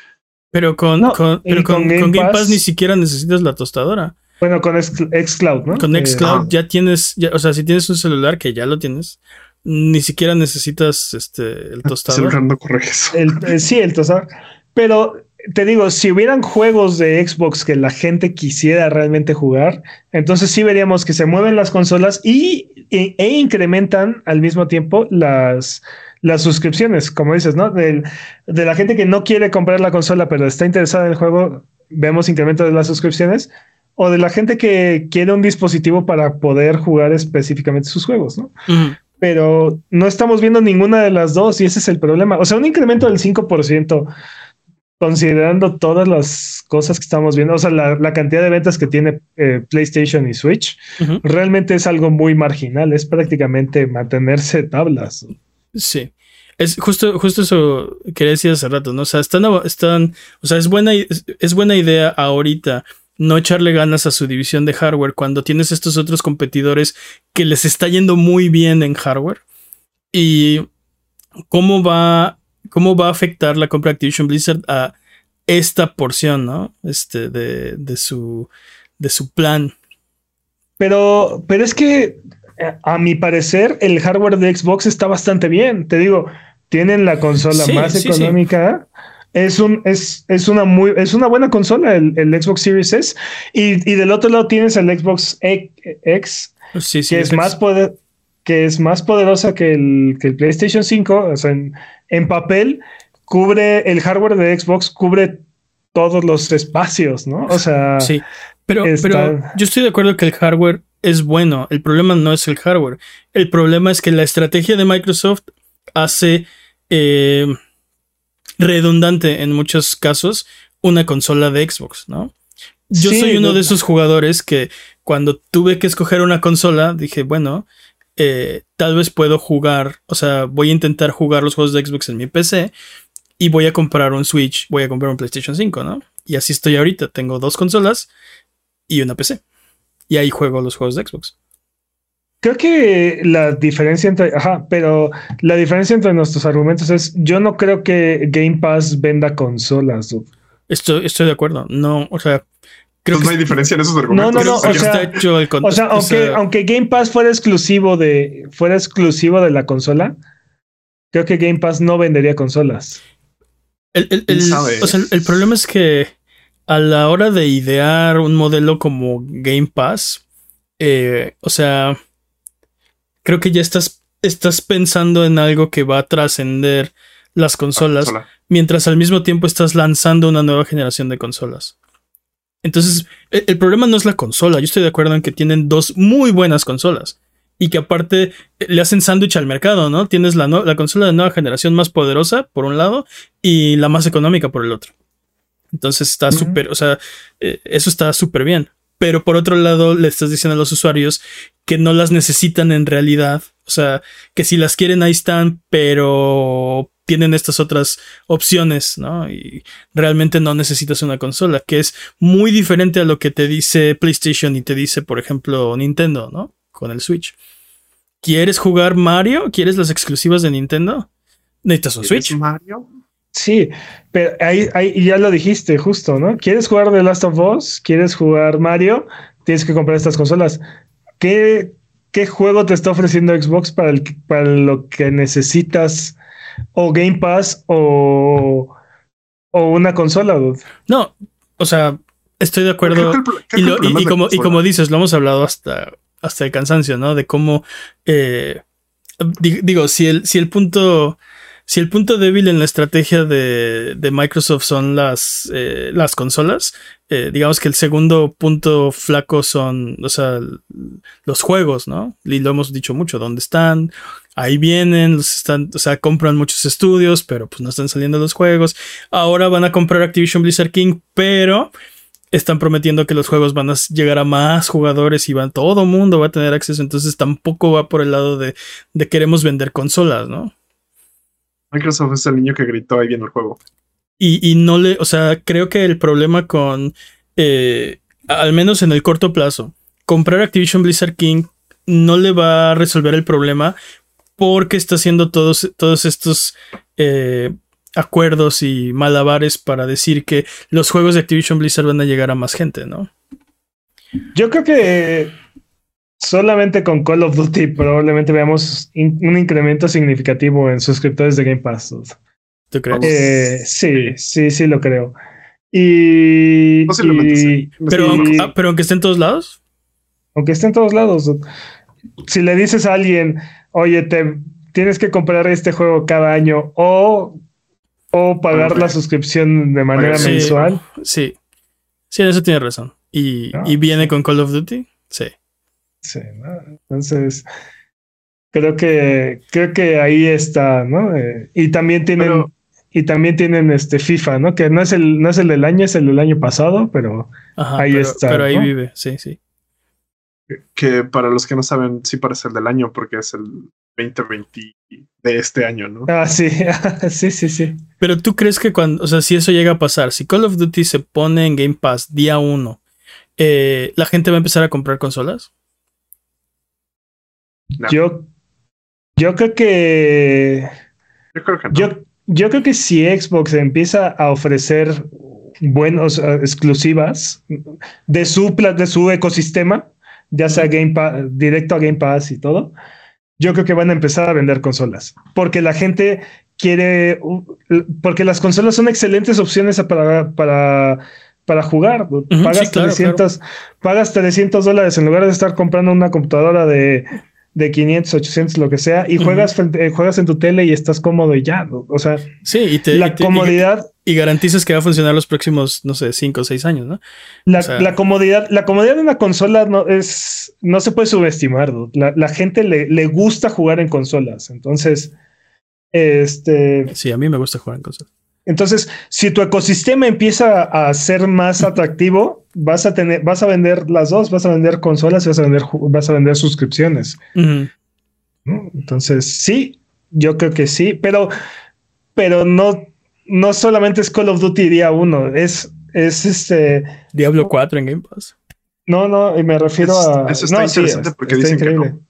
Pero con, con, pero con, Game, Pass, ni siquiera necesitas la tostadora. Bueno, con Xcloud, ¿no? Con Xcloud eh, ya tienes, ya, o sea, si tienes un celular que ya lo tienes, ni siquiera necesitas este el tostador. no eso. El, eh, sí, el tostador. Pero te digo, si hubieran juegos de Xbox que la gente quisiera realmente jugar, entonces sí veríamos que se mueven las consolas y, e, e incrementan al mismo tiempo las, las suscripciones, como dices, ¿no? De, de, la gente que no quiere comprar la consola, pero está interesada en el juego, vemos incremento de las suscripciones, o de la gente que quiere un dispositivo para poder jugar específicamente sus juegos, ¿no? Pero no estamos viendo ninguna de las dos y ese es el problema. O sea, un incremento del 5% considerando todas las cosas que estamos viendo, o sea, la, cantidad de ventas que tiene eh, PlayStation y Switch, realmente es algo muy marginal, es prácticamente mantenerse tablas. Sí. Es justo, justo eso que decía hace rato, ¿no? O sea, están, están, o sea, es buena, es buena idea ahorita no echarle ganas a su división de hardware cuando tienes estos otros competidores que les está yendo muy bien en hardware. Y cómo va cómo va a afectar la compra Activision Blizzard a esta porción, ¿no? Este, de, de su, de su plan. Pero, pero es que, a mi parecer, el hardware de Xbox está bastante bien. Te digo, tienen la consola más económica. Es, un, es, es, una muy, es una buena consola el, Xbox Series S. Y, y, del otro lado tienes el Xbox X, que es más poder, que es más poderosa que el, que el PlayStation 5. O sea, en, en papel cubre el hardware de Xbox, cubre todos los espacios, ¿no? O sea. Sí. Pero, pero yo estoy de acuerdo que el hardware es bueno. El problema no es el hardware. El problema es que la estrategia de Microsoft hace eh, redundante en muchos casos una consola de Xbox, ¿no? Yo soy uno de esos jugadores que cuando tuve que escoger una consola dije, bueno, eh, tal vez puedo jugar, o sea, voy a intentar jugar los juegos de Xbox en mi PC y voy a comprar un Switch, voy a comprar un PlayStation 5, ¿no? Y así estoy ahorita, tengo dos consolas y una PC. Y ahí juego los juegos de Xbox. Creo que la diferencia entre, ajá, pero la diferencia entre nuestros argumentos es, yo no creo que Game Pass venda consolas. Estoy, estoy de acuerdo. No, o sea, Creo que no hay diferencia en esos argumentos. No, no, no. O sea, aunque, aunque Game Pass fuera exclusivo de, fuera exclusivo de la consola, creo que Game Pass no vendería consolas. El, o sea, el problema es que a la hora de idear un modelo como Game Pass, eh, o sea, creo que ya estás, estás pensando en algo que va a trascender las consolas, mientras al mismo tiempo estás lanzando una nueva generación de consolas. Entonces, e, el, problema no es la consola. Yo estoy de acuerdo en que tienen dos muy buenas consolas. Y que aparte eh, le hacen sándwich al mercado, ¿no? Tienes la, la, consola de nueva generación más poderosa por un lado y la más económica por el otro. Entonces está súper, o sea, eh, eso está súper bien. Pero por otro lado, le estás diciendo a los usuarios que no las necesitan en realidad. O sea, que si las quieren ahí están, pero tienen estas otras opciones, ¿no? Y realmente no necesitas una consola, que es muy diferente a lo que te dice PlayStation y te dice, por ejemplo, Nintendo, ¿no? Con el Switch. ¿Quieres jugar Mario? ¿Quieres las exclusivas de Nintendo? Necesitas un Switch. Mario? Sí, pero ahí, ahí ya lo dijiste justo, ¿no? ¿Quieres jugar The Last of Us? ¿Quieres jugar Mario? Tienes que comprar estas consolas. ¿Qué, qué juego te está ofreciendo Xbox para, el, para lo que necesitas o Game Pass o, o una consola. No, o sea, estoy de acuerdo. y, como, y como dices, lo hemos hablado hasta, hasta el cansancio, ¿no? De cómo, eh, digo, si el, si el punto si el punto débil en la estrategia de, Microsoft son las, eh, las consolas, eh, digamos que el segundo punto flaco son, o sea, los juegos, ¿no? Y lo hemos dicho mucho, ¿dónde están? Ahí vienen, están, o sea, compran muchos estudios, pero pues no están saliendo los juegos. Ahora van a comprar Activision Blizzard King, pero están prometiendo que los juegos van a llegar a más jugadores y van, todo mundo va a tener acceso, entonces tampoco va por el lado de, de queremos vender consolas, ¿no? Microsoft es el niño que gritó ahí viene el juego. Y, no le, o sea, creo que el problema con, eh, al menos en el corto plazo, comprar Activision Blizzard King no le va a resolver el problema porque está haciendo todos, todos estos eh, acuerdos y malabares para decir que los juegos de Activision Blizzard van a llegar a más gente, ¿no? Yo creo que solamente con Call of Duty probablemente veamos un incremento significativo en suscriptores de Game Pass. ¿Tú crees? Eh, sí, sí, sí lo creo. Y, Pero, aunque, ah, pero aunque esté en todos lados. Aunque esté en todos lados. Si le dices a alguien, oye, te tienes que comprar este juego cada año o, o pagar la suscripción de manera mensual. Sí, sí, eso tiene razón. ¿Y, y viene con Call of Duty? Sí. Sí, Entonces, creo que, creo que ahí está, ¿no? Eh, y también tienen, y también tienen este FIFA, ¿no? Que no es el, no es el del año, es el del año pasado, pero ahí está. Pero ahí vive, sí, sí. Que para los que no saben, sí parece el del año, porque es el 2020 de este año, ¿no? Ah, sí, sí, sí, sí. Pero tú crees que cuando, o sea, si eso llega a pasar, si Call of Duty se pone en Game Pass día uno, eh, ¿la gente va a empezar a comprar consolas? Yo, yo creo que. Yo creo que yo, creo que si Xbox empieza a ofrecer buenos exclusivas de su, de su ecosistema, ya sea Game directo a Game Pass y todo, yo creo que van a empezar a vender consolas. Porque la gente quiere. Porque las consolas son excelentes opciones para. para para jugar, pagas, 300, pagas 300 dólares en lugar de estar comprando una computadora de de 500, 800, lo que sea, y juegas, eh, juegas en tu tele y estás cómodo y ya. O sea, sí, y te, la comodidad. Y, garantizas que va a funcionar los próximos, no sé, 5 o 6 años, ¿no? La, comodidad, la comodidad de una consola no es, no se puede subestimar. La, la, gente le, le gusta jugar en consolas. Entonces, este. Sí, a mí me gusta jugar en consolas. Entonces, si tu ecosistema empieza a ser más atractivo, vas a tener, vas a vender las dos, vas a vender consolas y vas a vender, vas a vender suscripciones. Entonces, sí, yo creo que sí, pero, pero no, no solamente es Call of Duty día uno, es, es este. Diablo 4 en Game Pass. No, no, y me refiero a. Eso está interesante porque dicen que no.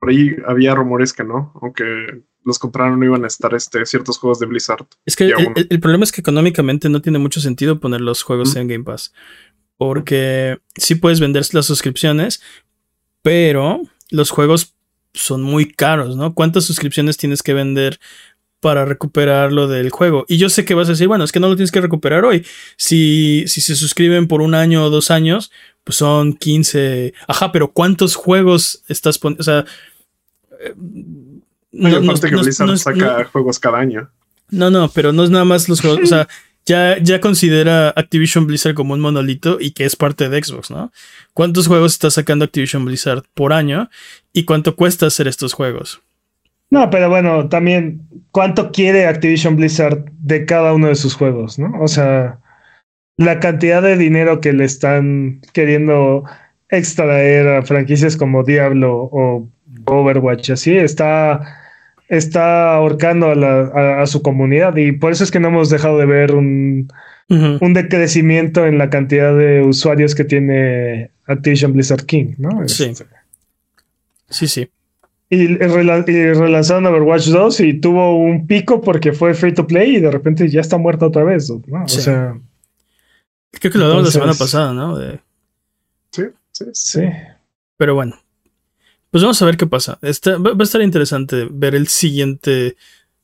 Por ahí había rumores que no, aunque los compraron no iban a estar este, ciertos juegos de Blizzard. Es que el, problema es que económicamente no tiene mucho sentido poner los juegos en Game Pass. Porque sí puedes vender las suscripciones, pero los juegos son muy caros, ¿no? ¿Cuántas suscripciones tienes que vender para recuperar lo del juego? Y yo sé que vas a decir, bueno, es que no lo tienes que recuperar hoy. Si, si se suscriben por un año o dos años, pues son 15. Ajá, pero ¿cuántos juegos estás poniendo? O sea, eh, no, que Blizzard saca juegos cada año. No, no, pero no es nada más los juegos. o sea, ya, ya considera Activision Blizzard como un monolito y que es parte de Xbox, ¿no? ¿Cuántos juegos está sacando Activision Blizzard por año? ¿Y cuánto cuesta hacer estos juegos? No, pero bueno, también, ¿cuánto quiere Activision Blizzard de cada uno de sus juegos, no? O sea, la cantidad de dinero que le están queriendo extraer a franquicias como Diablo o Overwatch, así está está ahorcando a, su comunidad y por eso es que no hemos dejado de ver un, decrecimiento en la cantidad de usuarios que tiene Activision Blizzard King, ¿no? Sí. Este. Sí, sí. Y, relanzaron Overwatch 2 y tuvo un pico porque fue free to play y de repente ya está muerto otra vez, ¿no? O sea. Creo que lo hablamos la semana pasada, ¿no? Sí, sí, sí. Pero bueno, pues vamos a ver qué pasa. va, a estar interesante ver el siguiente.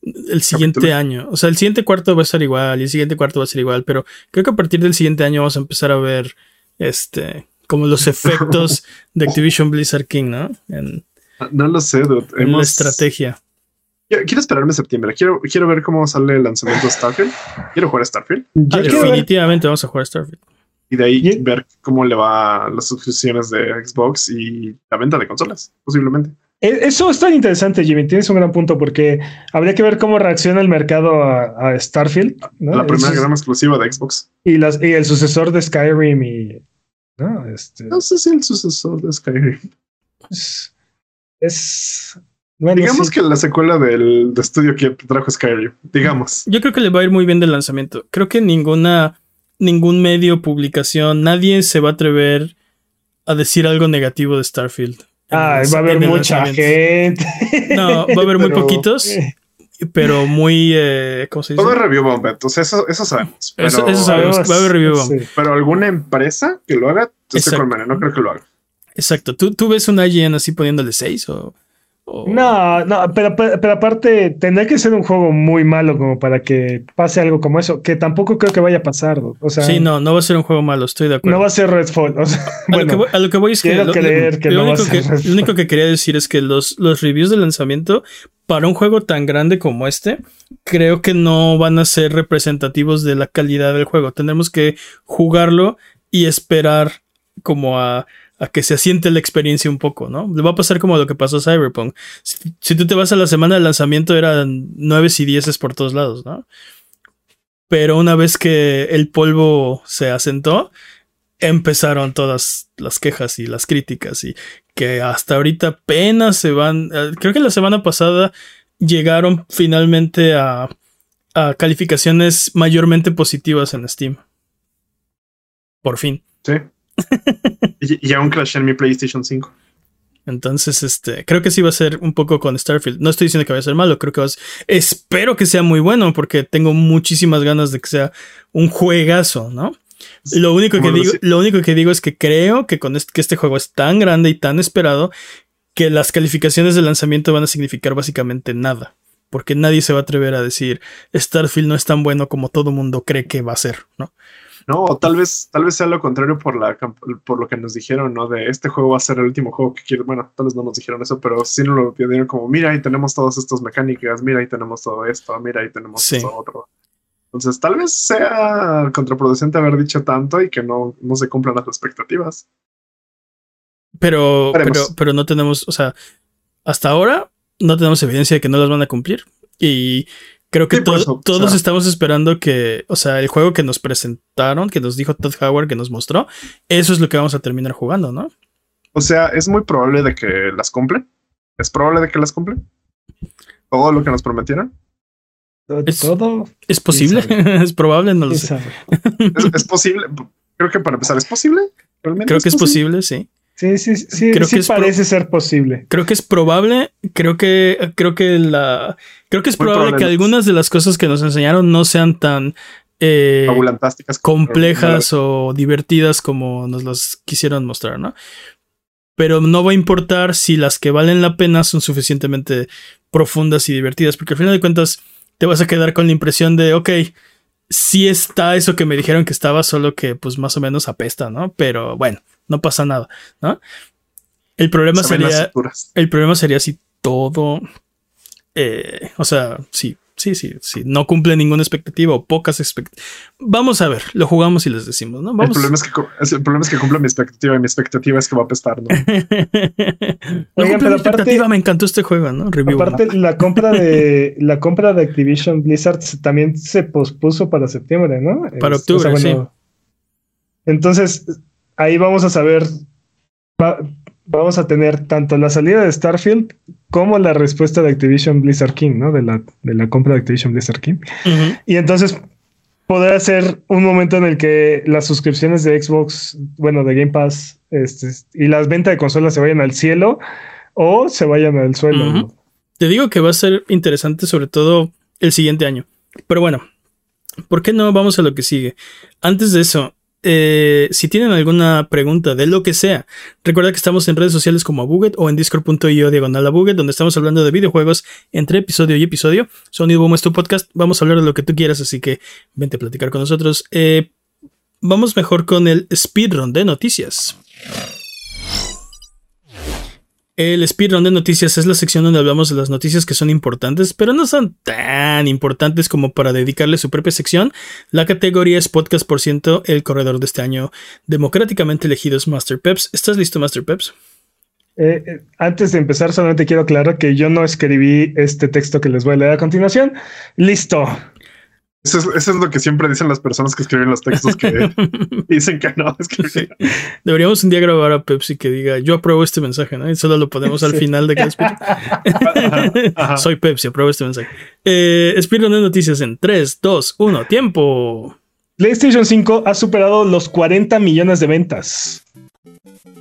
El siguiente año. O sea, el siguiente cuarto va a estar igual y el siguiente cuarto va a ser igual. Pero creo que a partir del siguiente año vamos a empezar a ver este. como los efectos de Activision Blizzard King, ¿no? En, no lo sé, dude. En la estrategia. Quiero esperarme septiembre. Quiero, quiero ver cómo sale el lanzamiento de Starfield. Quiero jugar a Starfield. Ah, definitivamente vamos a jugar a Starfield. Y de ahí ver cómo le va las suscripciones de Xbox y la venta de consolas, posiblemente. E, eso es tan interesante, Jimmy. Tienes un gran punto porque habría que ver cómo reacciona el mercado a, Starfield. La primera gran exclusiva de Xbox. Y, las, y el sucesor de Skyrim y. No, este... no sé si el sucesor de Skyrim. Es. digamos que la secuela del de estudio que trajo Skyrim. Digamos. Yo creo que le va a ir muy bien del lanzamiento. Creo que ninguna. Ningún medio, publicación, nadie se va a atrever a decir algo negativo de Starfield. Ah, va a haber mucha gente. No, va a haber muy poquitos. Pero muy. Eh, ¿Cómo se dice? Todo es review bomb, sea, eso, eso sabemos. eso, sabemos. Va a haber review bomb. Pero alguna empresa que lo haga, estoy con no creo que lo haga. Exacto. ¿Tú, tú ves una IGN así poniéndole 6 o.? No, no, pero, pero, aparte tendría que ser un juego muy malo como para que pase algo como eso, que tampoco creo que vaya a pasar. O sea, sí, no, no va a ser un juego malo, estoy de acuerdo. No va a ser Redfall. O sea, a, lo que voy, a, lo que voy, es que, lo, único que quería decir es que los, los reviews de lanzamiento para un juego tan grande como este, creo que no van a ser representativos de la calidad del juego. Tenemos que jugarlo y esperar como a a que se asiente la experiencia un poco, ¿no? Le va a pasar como lo que pasó a Cyberpunk. Si, tú te vas a la semana de lanzamiento eran 9 y 10 por todos lados, ¿no? Pero una vez que el polvo se asentó, empezaron todas las quejas y las críticas y que hasta ahorita apenas se van, eh, creo que la semana pasada llegaron finalmente a, a calificaciones mayormente positivas en Steam. Por fin. Sí y, aún crash en mi PlayStation 5. Entonces, este, creo que sí va a ser un poco con Starfield. No estoy diciendo que vaya a ser malo, creo que va a ser, espero que sea muy bueno porque tengo muchísimas ganas de que sea un juegazo, ¿no? Lo único que digo, lo único que digo es que creo que con este, que este juego es tan grande y tan esperado que las calificaciones de lanzamiento van a significar básicamente nada, porque nadie se va a atrever a decir Starfield no es tan bueno como todo mundo cree que va a ser, ¿no? No, tal vez, tal vez sea lo contrario por la por lo que nos dijeron, ¿no? De este juego va a ser el último juego que quiero. Bueno, tal vez no nos dijeron eso, pero sí nos lo pidieron como, mira, ahí tenemos todas estas mecánicas, mira, ahí tenemos todo esto, mira, ahí tenemos todo otro. Entonces, tal vez sea contraproducente haber dicho tanto y que no, no se cumplan las expectativas. Pero, pero, pero no tenemos, o sea, hasta ahora no tenemos evidencia de que no las van a cumplir. Y Creo que todos estamos esperando que, o sea, el juego que nos presentaron, que nos dijo Todd Howard, que nos mostró, eso es lo que vamos a terminar jugando, ¿no? O sea, es muy probable de que las cumplen. Es probable de que las cumplen. Todo lo que nos prometieron. Es, todo. Es posible, es probable, no lo sé. Es, posible. Creo que para empezar, ¿es posible? Creo que es posible, sí. Sí, sí, sí, creo que parece ser posible. Creo que es probable, creo que, creo que la, creo que es probable, que algunas de las cosas que nos enseñaron no sean tan eh, complejas o divertidas como nos las quisieron mostrar, ¿no? Pero no va a importar si las que valen la pena son suficientemente profundas y divertidas, porque al final de cuentas te vas a quedar con la impresión de, ok, sí está eso que me dijeron que estaba, solo que pues más o menos apesta, ¿no? Pero bueno no pasa nada, ¿no? El problema sería. El problema sería si todo. Eh, o sea, sí, sí, sí, sí. No cumple ninguna expectativa o pocas expectativas. Vamos a ver, lo jugamos y les decimos, ¿no? El, problema es que, el problema es que cumple mi expectativa y mi expectativa es que va a apestar, ¿no? Oigan, pero expectativa, me encantó este juego, ¿no? aparte, la compra de la compra de Activision Blizzard también se pospuso para septiembre, ¿no? Para octubre, sí. Entonces, ahí vamos a saber, vamos a tener tanto la salida de Starfield como la respuesta de Activision Blizzard King, ¿no? De la, de la compra de Activision Blizzard King. Y entonces podrá ser un momento en el que las suscripciones de Xbox, bueno, de Game Pass este, y las ventas de consolas se vayan al cielo o se vayan al suelo. Te digo que va a ser interesante sobre todo el siguiente año. Pero bueno, ¿por qué no vamos a lo que sigue? Antes de eso, eh, si tienen alguna pregunta de lo que sea, recuerda que estamos en redes sociales como Buget o en discord.io diagonal a Buget, donde estamos hablando de videojuegos entre episodio y episodio. Sonido Boom es tu podcast, vamos a hablar de lo que tú quieras, así que vente a platicar con nosotros. Eh, vamos mejor con el speedrun de noticias. El speedrun de noticias es la sección donde hablamos de las noticias que son importantes, pero no son tan importantes como para dedicarle su propia sección. La categoría es podcast por ciento, el corredor de este año democráticamente elegido es Master Peps. ¿Estás listo, Master Peps? Eh, eh, antes de empezar, solamente quiero aclarar que yo no escribí este texto que les voy a leer a continuación. Listo. Eso es, lo que siempre dicen las personas que escriben los textos que dicen que no Deberíamos un día grabar a Pepsi que diga yo apruebo este mensaje, ¿no? Y solo lo ponemos al final de cada speech. Soy Pepsi, apruebo este mensaje. Eh, de noticias en 3, 2, 1, tiempo. PlayStation 5 ha superado los 40 millones de ventas.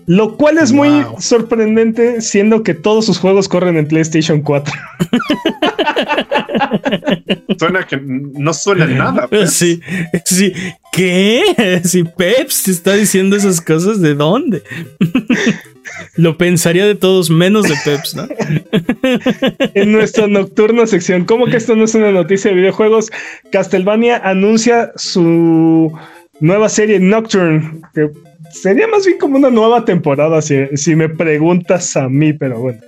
Lo cual es muy sorprendente, siendo que todos sus juegos corren en PlayStation 4. suena que no suena nada. Sí, sí. ¿Qué? Si Peps te está diciendo esas cosas, ¿de dónde? Lo pensaría de todos menos de Peps, ¿no? en nuestra nocturna sección, ¿cómo que esto no es una noticia de videojuegos? Castlevania anuncia su nueva serie Nocturne, que sería más bien como una nueva temporada, si, si me preguntas a mí, pero bueno.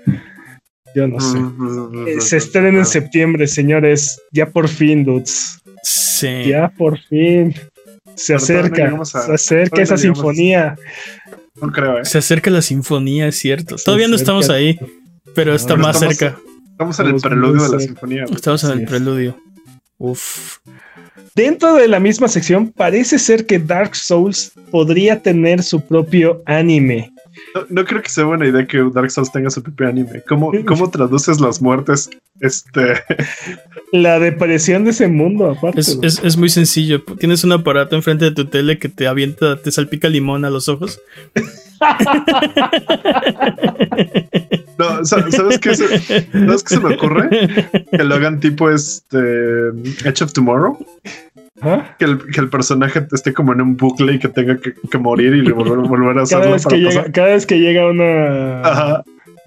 Yo no sé. Se estrena en septiembre, señores. Ya por fin, dudes. Sí. Ya por fin. Se acerca. se acerca esa sinfonía. No creo, ¿eh? Se acerca la sinfonía, es cierto. Todavía no estamos ahí, pero está más cerca. Estamos en el preludio de la sinfonía. Estamos en el preludio. Uf. Dentro de la misma sección, parece ser que Dark Souls podría tener su propio anime. No, creo que sea buena idea que Dark Souls tenga su propio anime. ¿Cómo, cómo traduces las muertes? Este. La depresión de ese mundo, aparte. Es, muy sencillo. Tienes un aparato enfrente de tu tele que te avienta, te salpica limón a los ojos. No, ¿sabes qué, se, ¿sabes qué se me ocurre? Que lo hagan tipo este Edge of Tomorrow. Que, el, personaje esté como en un bucle y que tenga que, morir y volver, volver a hacerlo. Cada vez, que llega, cada vez que llega una, a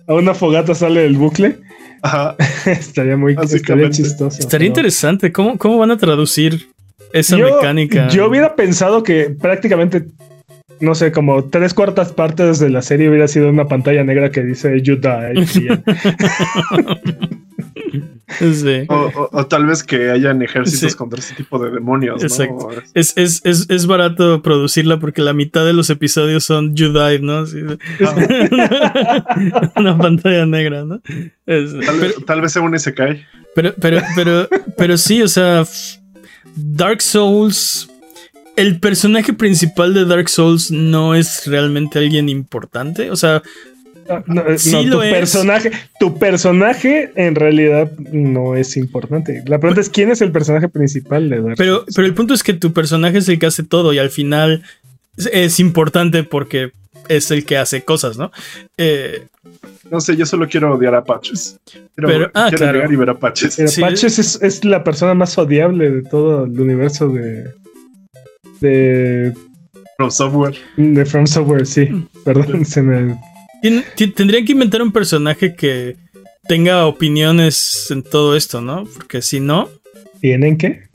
una fogata sale del bucle. Ajá. estaría muy estaría chistoso. Estaría interesante. ¿Cómo, ¿Cómo van a traducir esa mecánica? Yo hubiera pensado que prácticamente, no sé, como tres cuartas partes de la serie hubiera sido una pantalla negra que dice You die. O, tal vez que hayan ejércitos contra ese tipo de demonios. Exacto. Es, es, es, es, barato producirla porque la mitad de los episodios son You Died, ¿no? Una pantalla negra, ¿no? Tal, vez, sea un SK. Pero, pero, pero, pero sí, o sea, Dark Souls. El personaje principal de Dark Souls no es realmente alguien importante. O sea, no, eh, tu personaje, tu personaje en realidad no es importante. La pregunta es quién es el personaje principal de Dark Pero, pero el punto es que tu personaje es el que hace todo y al final es importante porque es el que hace cosas, ¿no? Eh, no sé, yo solo quiero odiar a Patches. pero, ah, claro. y ver a Patches. Patches es, la persona más odiable de todo el universo de. de. From Software. De From Software, sí. Perdón, se me Tendrían que inventar un personaje que tenga opiniones en todo esto, ¿no? Porque si no. ¿Tienen que?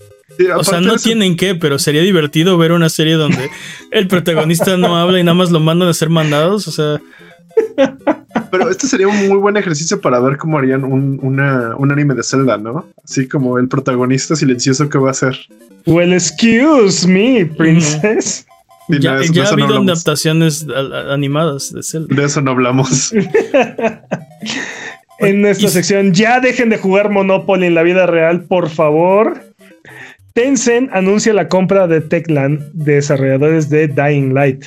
o sea, no tienen que, pero sería divertido ver una serie donde el protagonista no habla y nada más lo mandan a ser mandados. O sea. Pero este sería un muy buen ejercicio para ver cómo harían un, un anime de Zelda, ¿no? Así como el protagonista silencioso que va a hacer. Well, excuse me, princess ya, ha habido adaptaciones animadas de Zelda. De eso no hablamos. en nuestra sección, ya dejen de jugar Monopoly en la vida real, por favor. Tencent anuncia la compra de Techland, desarrolladores de Dying Light.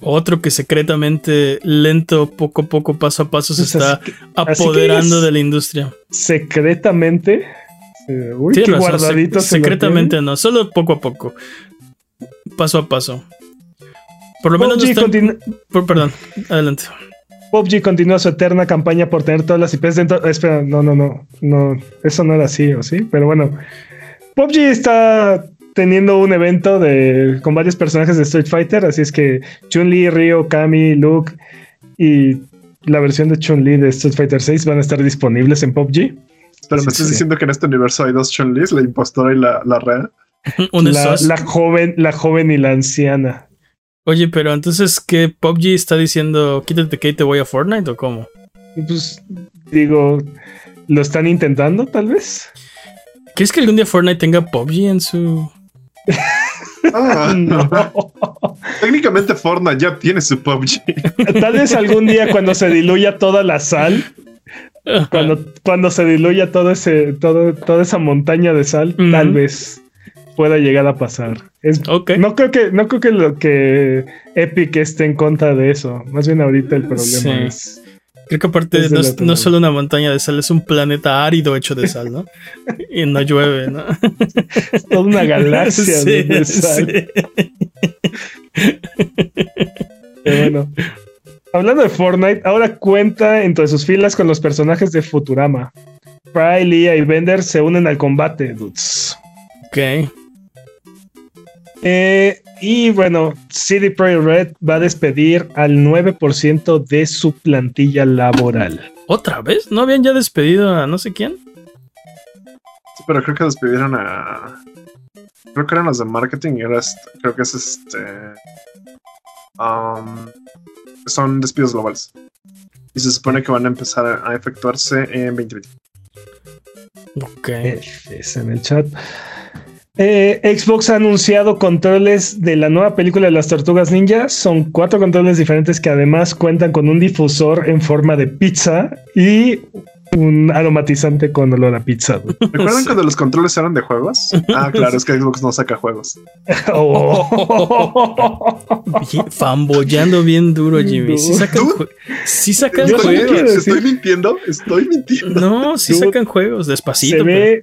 Otro que secretamente, lento, poco a poco, paso a paso, se está apoderando de la industria. Secretamente. Eh, uy, qué guardadito. secretamente no, solo poco a poco paso a paso. Por lo menos. perdón, adelante. PUBG continúa su eterna campaña por tener todas las IPs dentro. Espera, no, no, no. no eso no era así, ¿o sí? Pero bueno. PUBG está teniendo un evento de, con varios personajes de Street Fighter. Así es que Chun-Li, Ryo, Kami, Luke y la versión de Chun-Li de Street Fighter 6 van a estar disponibles en PUBG. Pero me estás diciendo que en este universo hay dos Chun-Lis, la impostora y la, la real. la, joven, la joven y la anciana. Oye, pero entonces, ¿qué PUBG está diciendo? Quítate que te voy a Fortnite o cómo? Pues digo, ¿lo están intentando tal vez? ¿Crees que algún día Fortnite tenga PUBG en su... Ah, No. Técnicamente Fortnite ya tiene su PUBG. Tal vez algún día cuando se diluya toda la sal, cuando, cuando se diluya todo ese, todo, toda esa montaña de sal, tal vez pueda llegar a pasar. Es. No creo que, no creo que lo que Epic esté en contra de eso. Más bien ahorita el problema Sí. es. Creo que aparte Es no es, no solo una montaña de sal, es un planeta árido hecho de sal, ¿no? y no llueve, ¿no? es toda una galaxia de- de sal. sí. Pero bueno. Hablando de Fortnite, ahora cuenta entre sus filas con los personajes de Futurama. Fry, Leah y Bender se unen al combate, dudes. Ok. Eh, y bueno, CD Projekt Red va a despedir al 9% de su plantilla laboral. ¿Otra vez? ¿No habían ya despedido a no sé quién? Sí, pero creo que despidieron a. Creo que eran los de marketing y ahora es- creo que es este. um, son despidos globales. Y se supone que van a empezar a, a efectuarse en 2020. Ok. Es en el chat. Eh, Xbox ha anunciado controles de la nueva película de las Tortugas Ninja. Son cuatro controles diferentes que además cuentan con un difusor en forma de pizza y un aromatizante con olor a pizza. ¿Recuerdan Sí. cuando los controles eran de juegos? Ah, claro, es que Xbox no saca juegos. Oh. Bien- Famboyando bien duro, Jimmy. Sí sacan, jue- sí sacan juegos. estoy mintiendo, estoy mintiendo. No, sí Dude. sacan juegos, despacito. se ve.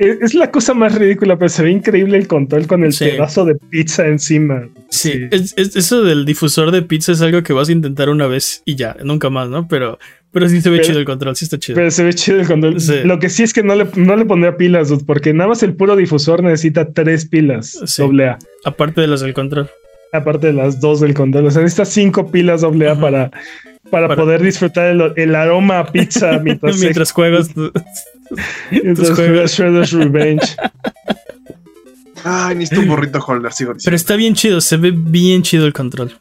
Es la cosa más ridícula, pero se ve increíble el control con el Sí. pedazo de pizza encima. Sí, Sí. es- es- eso del difusor de pizza es algo que vas a intentar una vez y ya, nunca más, ¿no? Pero, pero sí se ve Pero- chido el control, sí está chido. Pero se ve chido el control. Sí. Lo que sí es que no le, no le pondría pilas, dude, porque nada más el puro difusor necesita tres pilas doble A. Aparte de las del control. Aparte de las dos del control. O sea, necesita cinco pilas doble A para, para, Para- poder disfrutar el, el aroma a pizza mientras, juegas. mientras tus juega juegos. Shredder's Revenge. Ay, necesito un burrito holder, sigo Pero diciendo. está bien chido, se ve bien chido el control.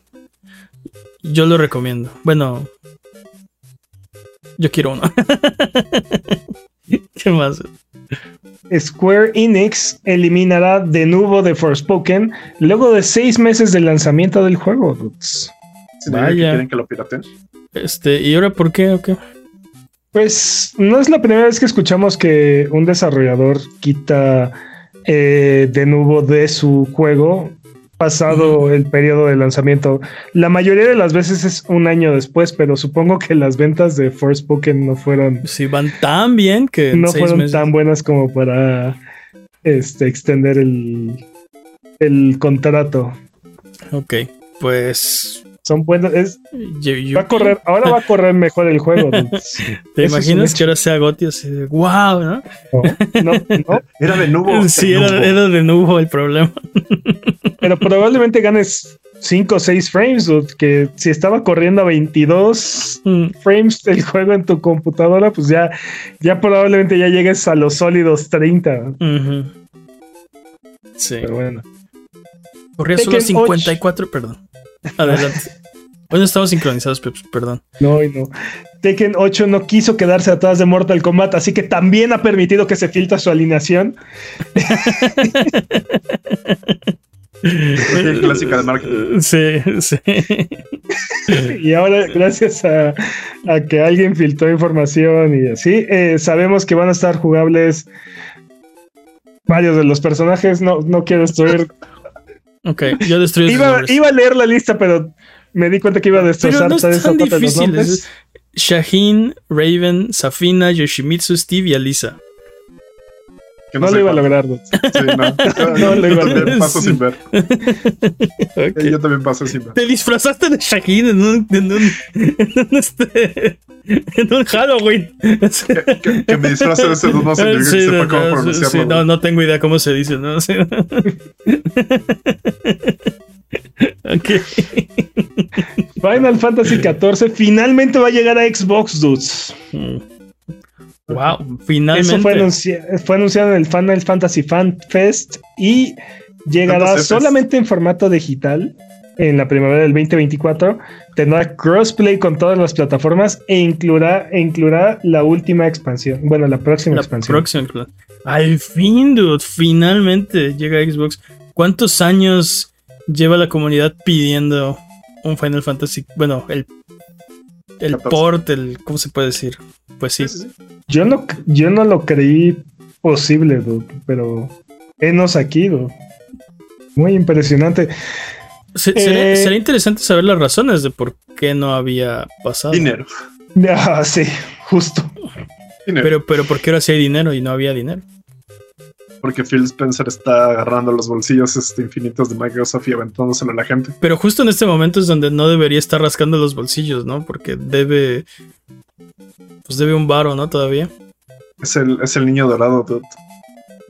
Yo lo recomiendo. Bueno, yo quiero uno. ¿Qué más? Square Enix eliminará de nuevo The Forspoken luego de seis meses de lanzamiento del juego. dudes. ¿Significa que Vaya. quieren que lo pirateen? Este, ¿y ahora por qué o qué? Pues no es la primera vez que escuchamos que un desarrollador quita eh, de nuevo de su juego pasado el periodo de lanzamiento. La mayoría de las veces es un año después, pero supongo que las ventas de Forspoken no fueron, Si van tan bien que no fueron meses- tan buenas como para este, extender el, el contrato. Ok, pues. Son buenos. es- yo- yo- va a correr, ahora va a correr mejor el juego. ¿Te imaginas que ahora sea Gotti así de wow, ¿no? No, no, Era de nuevo. Sí, de era, de nuevo el problema. pero probablemente ganes 5 o 6 frames, dude, que si estaba corriendo a 22 Mm, frames el juego en tu computadora, pues ya, ya probablemente ya llegues a los sólidos 30. ujú. Sí. Pero bueno. Corría solo Tekken 54, perdón. Adelante. Bueno, estamos sincronizados, Peps, perdón. No, y no. Tekken 8 no quiso quedarse atrás de Mortal Kombat, así que también ha permitido que se filtre su alineación. Clásica de marketing. Sí, sí. Y ahora, gracias a, a que alguien filtró información y así, eh, sabemos que van a estar jugables varios de los personajes. No, no quiero destruir. Ok, yo destruyo sus Iba, iba a leer la lista, pero me di cuenta que iba a Pero destrozar no es tan cuatro de los difícil. nombres. es- Shaheen, Raven, Safina, Yoshimitsu, Steve y Alisa. Que No sé lo iba a lograr. Sí, no. No lo yo iba a también lograr. paso sin ver. Ok. Yo también paso sin ver. Te disfrazaste de Shaheen en un, en un, en un, este, en un Halloween. Que, que- que me disfrace de ese no significa Sí, no, cómo no, pronunciarlo. sí, no, no tengo idea cómo se dice, ¿no? Sí. ok. Final Fantasy XIV finalmente va a llegar a Xbox, dudes. Wow, finalmente. Eso fue, anuncia- fue anunciado en el Final Fantasy Fan Fest y llegará solamente en formato digital en la primavera del 2024 tendrá crossplay con todas las plataformas e incluirá, e incluirá la última expansión. Bueno, la próxima La expansión. próxima. Al fin, dude, finalmente llega Xbox. ¿Cuántos años lleva la comunidad pidiendo un Final Fantasy? Bueno, el, el 14. port, el. ¿Cómo se puede decir? Pues sí. Yo no, yo no lo creí posible, dude, pero enos aquí, dude. Muy impresionante. Se- sería, Eh, sería interesante saber las razones de por qué no había pasado. Dinero. Ah, sí, justo. Dinero. Pero, pero ¿por qué ahora sí hay dinero y no había dinero? Porque Phil Spencer está agarrando los bolsillos este, infinitos de Microsoft y aventándoselo a la gente. Pero justo en este momento es donde no debería estar rascando los bolsillos, ¿no? Porque debe. Pues debe un varo, ¿no? Todavía. Es el, es el niño dorado, dude.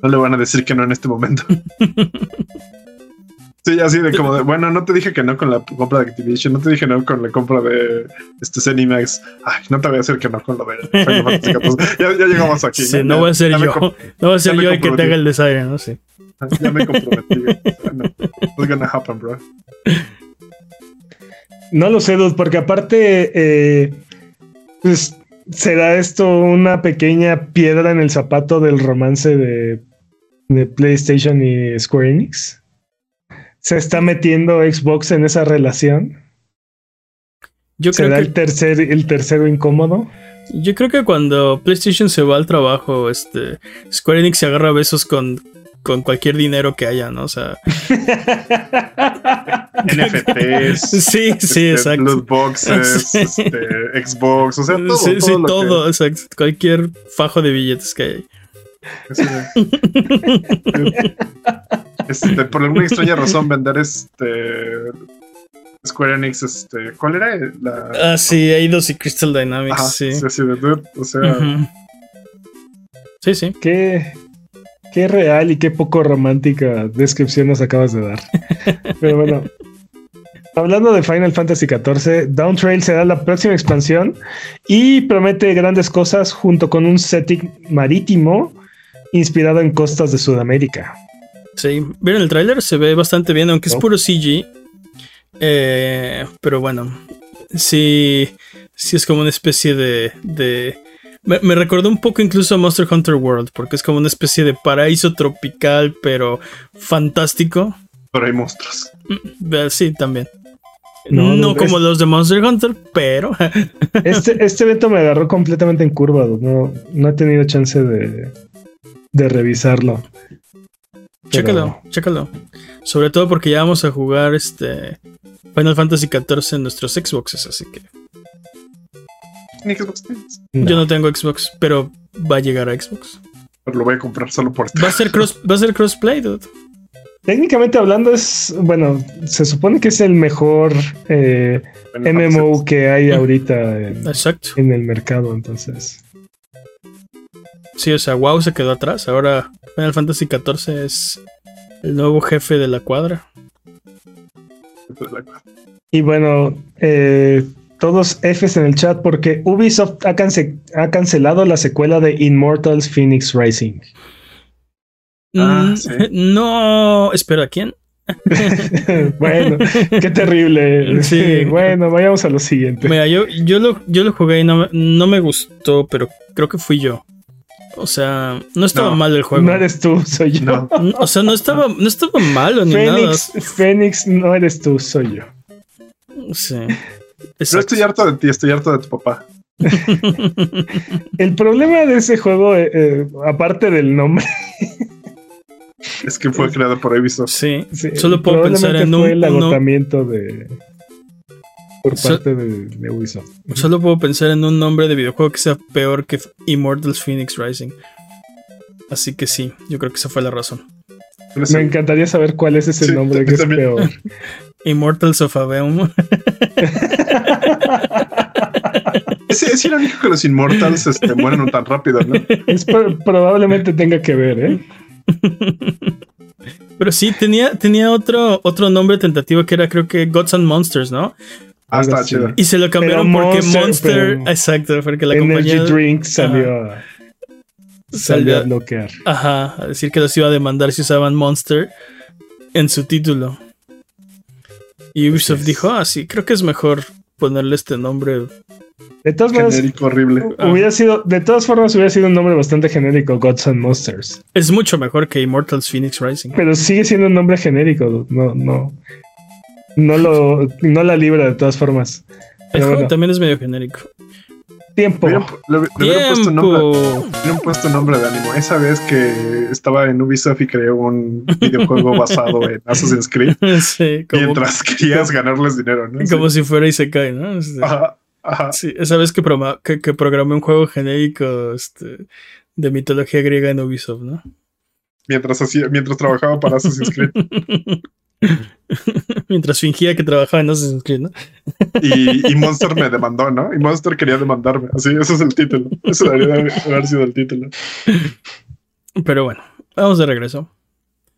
No le van a decir que no en este momento. Sí, así de como de, bueno, no te dije que no con la compra de Activision, no te dije no con la compra de este Zenimax. Ay, no te voy a decir que no con lo de Final Fantasy XIV. Ya, ya llegamos aquí. Sí, no voy a ser yo. No voy a ser yo el que te haga el desaire, ¿no? Sí. Ya me comprometí. No, it's gonna happen, bro. No lo sé, dude, porque aparte, eh, pues, será esto una pequeña piedra en el zapato del romance de, de PlayStation y Square Enix. Se está metiendo Xbox en esa relación. Yo creo, Será que, el tercer, el tercero incómodo. yo creo que cuando PlayStation se va al trabajo, este Square Enix se agarra besos con, con cualquier dinero que haya, ¿no? O sea. NFTs. Sí, sí, este, exacto. Loot boxes, Sí. este, Xbox, o sea, todo. sí, todo sí, lo que- todo, exacto. Cualquier fajo de billetes que hay. Este, por alguna extraña razón, vender este. Square Enix, este. ¿Cuál era? La. Ah, sí, Eidos y Crystal Dynamics, Ajá, sí. sí, sí, de O sea. Sí, sí. Qué, qué real y qué poco romántica descripción nos acabas de dar. Pero bueno. Hablando de Final Fantasy XIV, Down Trail será la próxima expansión y promete grandes cosas junto con un setting marítimo inspirado en costas de Sudamérica. Sí, ¿vieron el tráiler? Se ve bastante bien, aunque es puro CG. Eh, pero bueno, sí, sí es como una especie de... de me, me recordó un poco incluso a Monster Hunter World, porque es como una especie de paraíso tropical, pero fantástico. pero hay monstruos. Eh, Sí, también. No, No, no, como es- los de Monster Hunter, pero... Este, este evento me agarró completamente en curva. No, no he tenido chance de, de revisarlo. Pero- Chécalo, chécalo. Sobre todo porque ya vamos a jugar este Final Fantasy XIV en nuestros Xboxes, así que Xbox tienes. yo no tengo Xbox, pero va a llegar a Xbox. Pero lo voy a comprar solo por Va a ser cross, va a ser crossplay, dude. Técnicamente hablando es, bueno, se supone que es el mejor eh, MMO que hay ahorita en, Exacto. en el mercado, entonces. Sí, o sea, WoW se quedó atrás. Ahora Final Fantasy XIV es el nuevo jefe de la cuadra. Y bueno, eh, todos Fs en el chat porque Ubisoft ha, cance- ha cancelado la secuela de Immortals Phoenix Rising. Ah, Mm, sí. No, espera, ¿quién? bueno, qué terrible. Sí. bueno, vayamos a lo siguiente. Mira, yo, yo, lo, yo lo jugué y no, me- no me gustó, pero creo que fui yo. O sea, no estaba No, mal el juego. No eres tú, soy yo. No, O sea, no estaba, no estaba malo ni Fénix, Fénix, no eres tú, soy yo. nada. Sí. no Exacto. estoy harto de ti, estoy harto de tu papá. El problema de ese juego, eh, eh, aparte del nombre, Es que fue creado por Ubisoft. Sí. sí, Solo puedo pensar en fue un- el uno- agotamiento de por So- parte de, de Ubisoft. Solo puedo pensar en un nombre de videojuego que sea peor que Immortals Phoenix Rising. Así que sí, yo creo que esa fue la razón. Sí, Me encantaría saber cuál es ese Sí, nombre que es peor. Immortals of Aveum. es, es irónico que los Immortals este, mueren tan rápido, ¿no? Es pro- probablemente tenga que ver, ¿eh? Pero sí, tenía, tenía otro, otro nombre tentativo que era creo que Gods and Monsters, ¿no? Ah, está chido. Y se lo cambiaron Pero porque Monster, Monster. Exacto, porque la Energy compañía. Drink salió, a, salió a bloquear. Ajá, a decir que los iba a demandar si usaban Monster en su título. Y Ubisoft dijo, ah, sí, creo que es mejor ponerle este nombre. De todas maneras, Genérico horrible. Ah. hubiera sido, de todas formas, hubiera sido un nombre bastante genérico, Gods and Monsters. Es mucho mejor que Immortals Phoenix Rising. Pero sigue siendo un nombre genérico, no, no. No lo, no la libra de todas formas. El Pero juego bueno, también es medio genérico. Tiempo. Le hubieran- le, le hubieran puesto nombre, hubieran puesto nombre de ánimo. Esa vez que estaba en Ubisoft y creó un videojuego basado en Assassin's Creed sí, como, mientras querías ganarles dinero, ¿no? como si fuera Isekai, ¿no? Este, Ajá, ajá. sí, esa vez que, proma- que, que programé un juego genérico este, de mitología griega en Ubisoft, ¿no? Mientras hacía, mientras trabajaba para Assassin's Creed. Mientras fingía que trabajaba en Assassin's Creed, ¿no? Y, y Monster me demandó, ¿no? Y Monster quería demandarme. Así, ese es el título. Eso debería de haber sido el título. Pero bueno, vamos de regreso.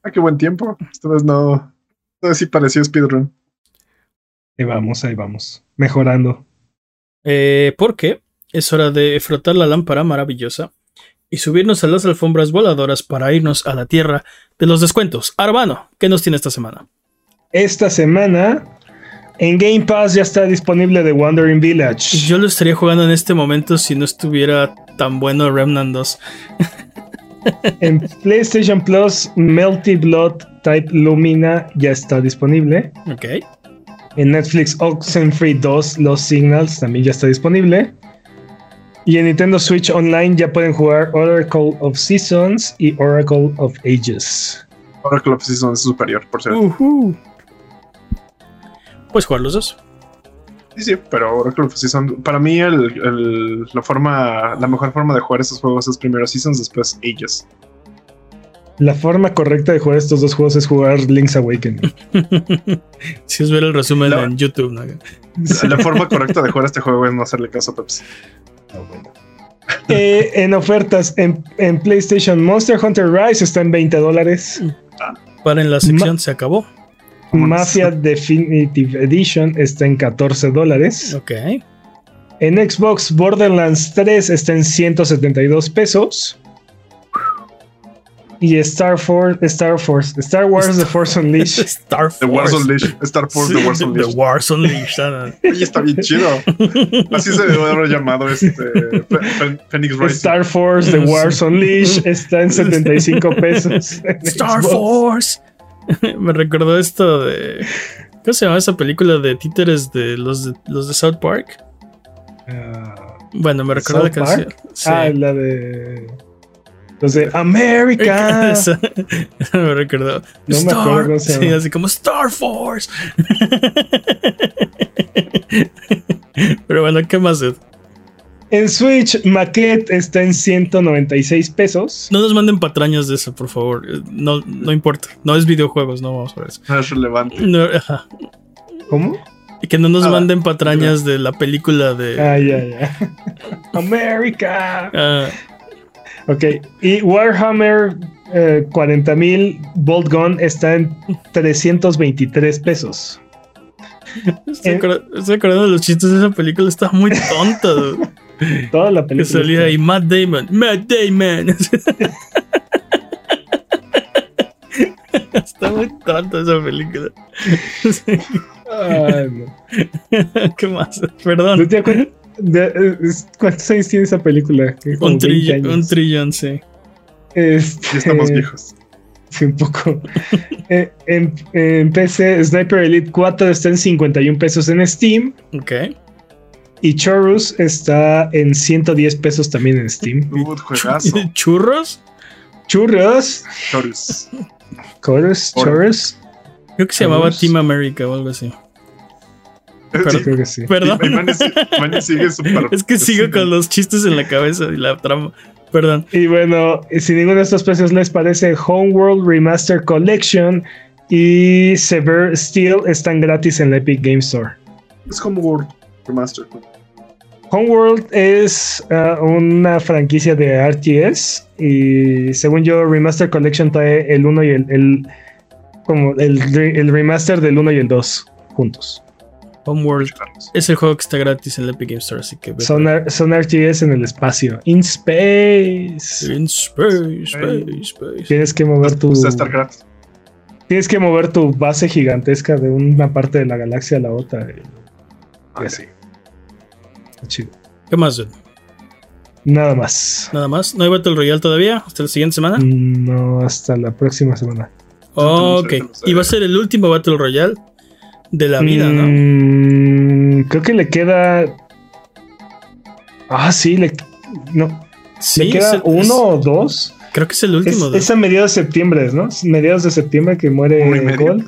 Ah, qué buen tiempo. Esta vez no. Esta vez sí pareció speedrun. Ahí vamos, ahí vamos. Mejorando. Eh, porque es hora de frotar la lámpara maravillosa y subirnos a las alfombras voladoras para irnos a la tierra de los descuentos. Arbano, ¿qué nos tiene esta semana? Esta semana en Game Pass ya está disponible The Wandering Village. Yo lo estaría jugando en este momento si no estuviera tan bueno Remnant 2. En PlayStation Plus, Melty Blood Type Lumina ya está disponible. Ok. En Netflix, Oxenfree 2 Los Signals también ya está disponible. Y en Nintendo Switch Online ya pueden jugar Oracle of Seasons y Oracle of Ages. Oracle of Season es superior, por cierto. Ujú. Puedes jugar los dos. Sí, sí, pero Oracle of Season. Para mí, el, el- la forma, la mejor forma de jugar estos juegos es primero Seasons, después Ages. La forma correcta de jugar estos dos juegos es jugar Link's Awakening. si es ver el resumen en YouTube. ¿no? La forma correcta de jugar este juego es no hacerle caso a Pepsi. Eh, en ofertas en, en PlayStation, Monster Hunter Rise está en 20 dólares. Para en la sección se acabó. Mafia Definitive Edition está en 14 dólares. Ok. En Xbox, Borderlands 3 está en 172 pesos. Y Star Force, Star Force, Star Wars The Force Unleashed Star The Wars Force. Unleashed. Star Force, Sí, The Wars The Unleashed. Wars Unleashed. Oye, está bien chido. Así se debe haber llamado este Phoenix Rising. Star Force The Wars Unleashed está en 75 pesos. en Star Xbox. Force. Me recordó esto de. ¿Cómo se llama esa película de títeres de los de, los de South Park? Ah, Bueno, me recordó la ¿South canción. Sí. Ah, la de. Los de America. Esa- me recordó. No me acuerdo sí, así como Star Force. Pero bueno, ¿qué más? Ed? En Switch, Maquette está en 196 pesos. No nos manden patrañas de eso, por favor. Eh, No, no importa. No es videojuegos, no vamos a ver eso. No es relevante. No, ajá. ¿Cómo? Y que no nos Ah, manden patrañas de la película de. Ah, ya, ya. America. ah, Ok. Y Warhammer eh, 40.000 Bolt Gun está en 323 pesos. estoy, Eh. estoy acordando de los chistes de esa película. Está muy tonta. Toda la que película. salía está- ahí Matt Damon. Matt Damon. Está muy tonta esa película. Ay, no. ¿Qué más? ¿No Perdón. te acuerdas? De- ¿Cuántos años tiene esa película? Un, 20 trillón, años. un trillón, sí. Este, Ya estamos viejos. Sí, un poco. Eh, en, en PC, Sniper Elite 4 está en 51 pesos en Steam. Ok. Y Chorus está en 110 pesos también en Steam. Uh, juegazo. ¿Churros? Churros. Chorus. Chorus. Chorus. Creo que se llamaba. Team America o algo así. Sí, creo que sí. Perdón. Y Manny sí- Manny sigue. Es que sigo con los chistes en la cabeza y la trama. Perdón. Y bueno, si ninguno de estos precios les parece, Homeworld Remaster Collection y Sever Steel están gratis en la Epic Game Store. Es como World Remaster. Homeworld es ah, una franquicia de RTS y según yo Remaster Collection trae el 1 y el, el- como el, el remaster del 1 y el 2 juntos. Homeworld es el juego que está gratis en la Epic Game Store, así que Son, son RTS en el espacio. In space. In space, space, space. Tienes que mover tu Pues. Tienes que mover tu base gigantesca de una parte de la galaxia a la otra. Ay, sí. Está chido. ¿Qué más, dude? Nada más. Nada más. ¿No hay Battle Royale todavía? ¿Hasta la siguiente semana? No, hasta la próxima semana. ok. tenemos, Y va a ser el último Battle Royale de la vida, ¿no? Mm, creo que le queda. Ah, sí, le, no, Sí, le queda es el- uno es- o dos. creo que es el Es, último. dude. es a mediados de septiembre, ¿no? Es mediados de septiembre que muere. Gold.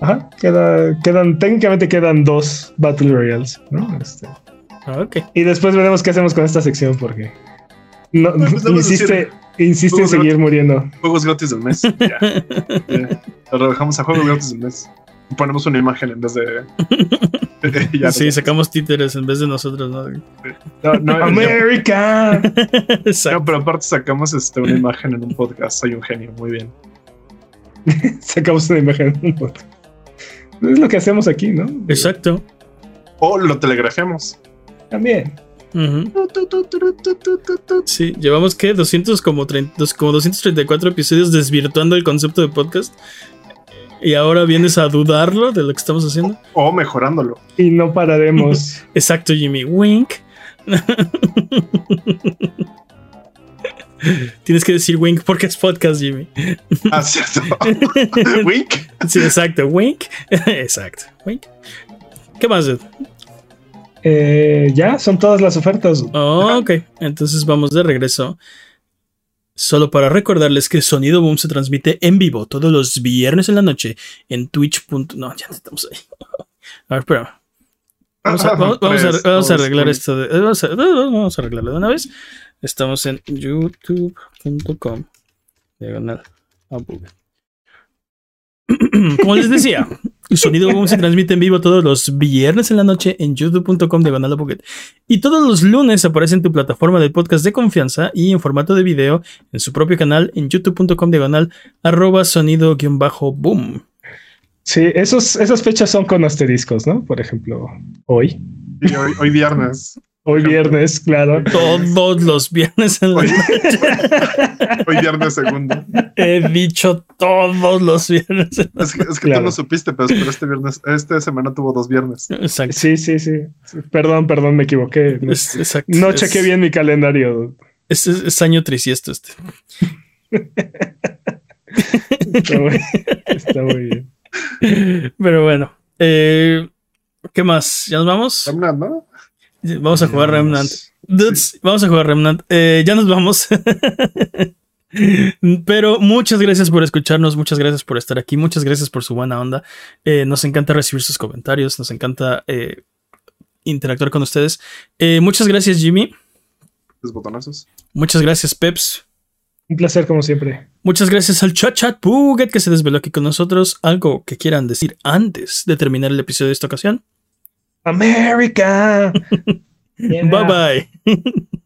Ajá, queda, quedan, técnicamente quedan dos Battle Royales, ¿no? Este, Ah, ok. y después veremos qué hacemos con esta sección porque no, Pues, a insiste, insiste en seguir muriendo. Juegos gratis del mes. Ya. Ya. Lo rebajamos a juegos gratis del mes. Ponemos una imagen en vez de. Ya, sí, sacamos títeres en vez de nosotros, ¿no? No, no, América. Exacto. no, pero aparte sacamos este, una imagen en un podcast. Soy un genio, muy bien. Sacamos una imagen. Es lo que hacemos aquí, ¿no? Exacto. O lo telegrafiamos. También. Sí, llevamos que 200 como, 30 dos- como 234 episodios desvirtuando el concepto de podcast. Y ahora vienes a dudarlo de lo que estamos haciendo. O mejorándolo. Y no pararemos. Exacto, Jimmy. Wink. Tienes que decir wink porque es podcast, Jimmy. Ah, cierto. Wink. Sí, exacto. Wink. Exacto. Wink. ¿Qué más? dude? Eh, ya, son todas las ofertas. Oh, ok, entonces vamos de regreso. Solo para recordarles que Sonido Boom se transmite en vivo todos los viernes en la noche en Twitch. No, ya estamos ahí. A ver, espera. Vamos a, vamos- vamos a- Tres, vamos a dos, arreglar uno. esto. de- vamos, a, vamos a arreglarlo de una vez. Estamos en youtube.com. Diagonal. Como les decía, Sonido Boom se transmite en vivo todos los viernes en la noche en youtube.com diagonal Abuget. Y todos los lunes aparece en tu plataforma de podcast de confianza y en formato de video en su propio canal en youtube.com diagonal arroba sonido guion bajo boom. Sí, esos, esas fechas son con asteriscos, ¿no? Por ejemplo, hoy. Y hoy, hoy viernes. Hoy viernes, claro. Todos los viernes en la Hoy, hoy viernes segundo. He dicho todos los viernes. Es que, es que Claro. tú no supiste, pero, pero este viernes, esta semana tuvo dos viernes. Exacto. Sí, sí, sí. Perdón, perdón, me equivoqué. Es, exacto. No Es- chequé bien mi calendario. Es, es- es año trisiesto este. Está muy, está muy bien. Pero bueno. eh, ¿Qué más? ¿Ya nos vamos? ¿no? Vamos a jugar Remnant. Dudes, vamos a jugar Remnant. Eh, ya nos vamos. Pero muchas gracias por escucharnos, muchas gracias por estar aquí, muchas gracias por su buena onda. Eh, nos encanta recibir sus comentarios, nos encanta eh, interactuar con ustedes. Eh, muchas gracias, Jimmy. Los botonazos. Muchas gracias, Peps. Un placer, como siempre. Muchas gracias al Chat Chat Puget que se desveló aquí con nosotros. Algo que quieran decir antes de terminar el episodio de esta ocasión. America. Bye bye.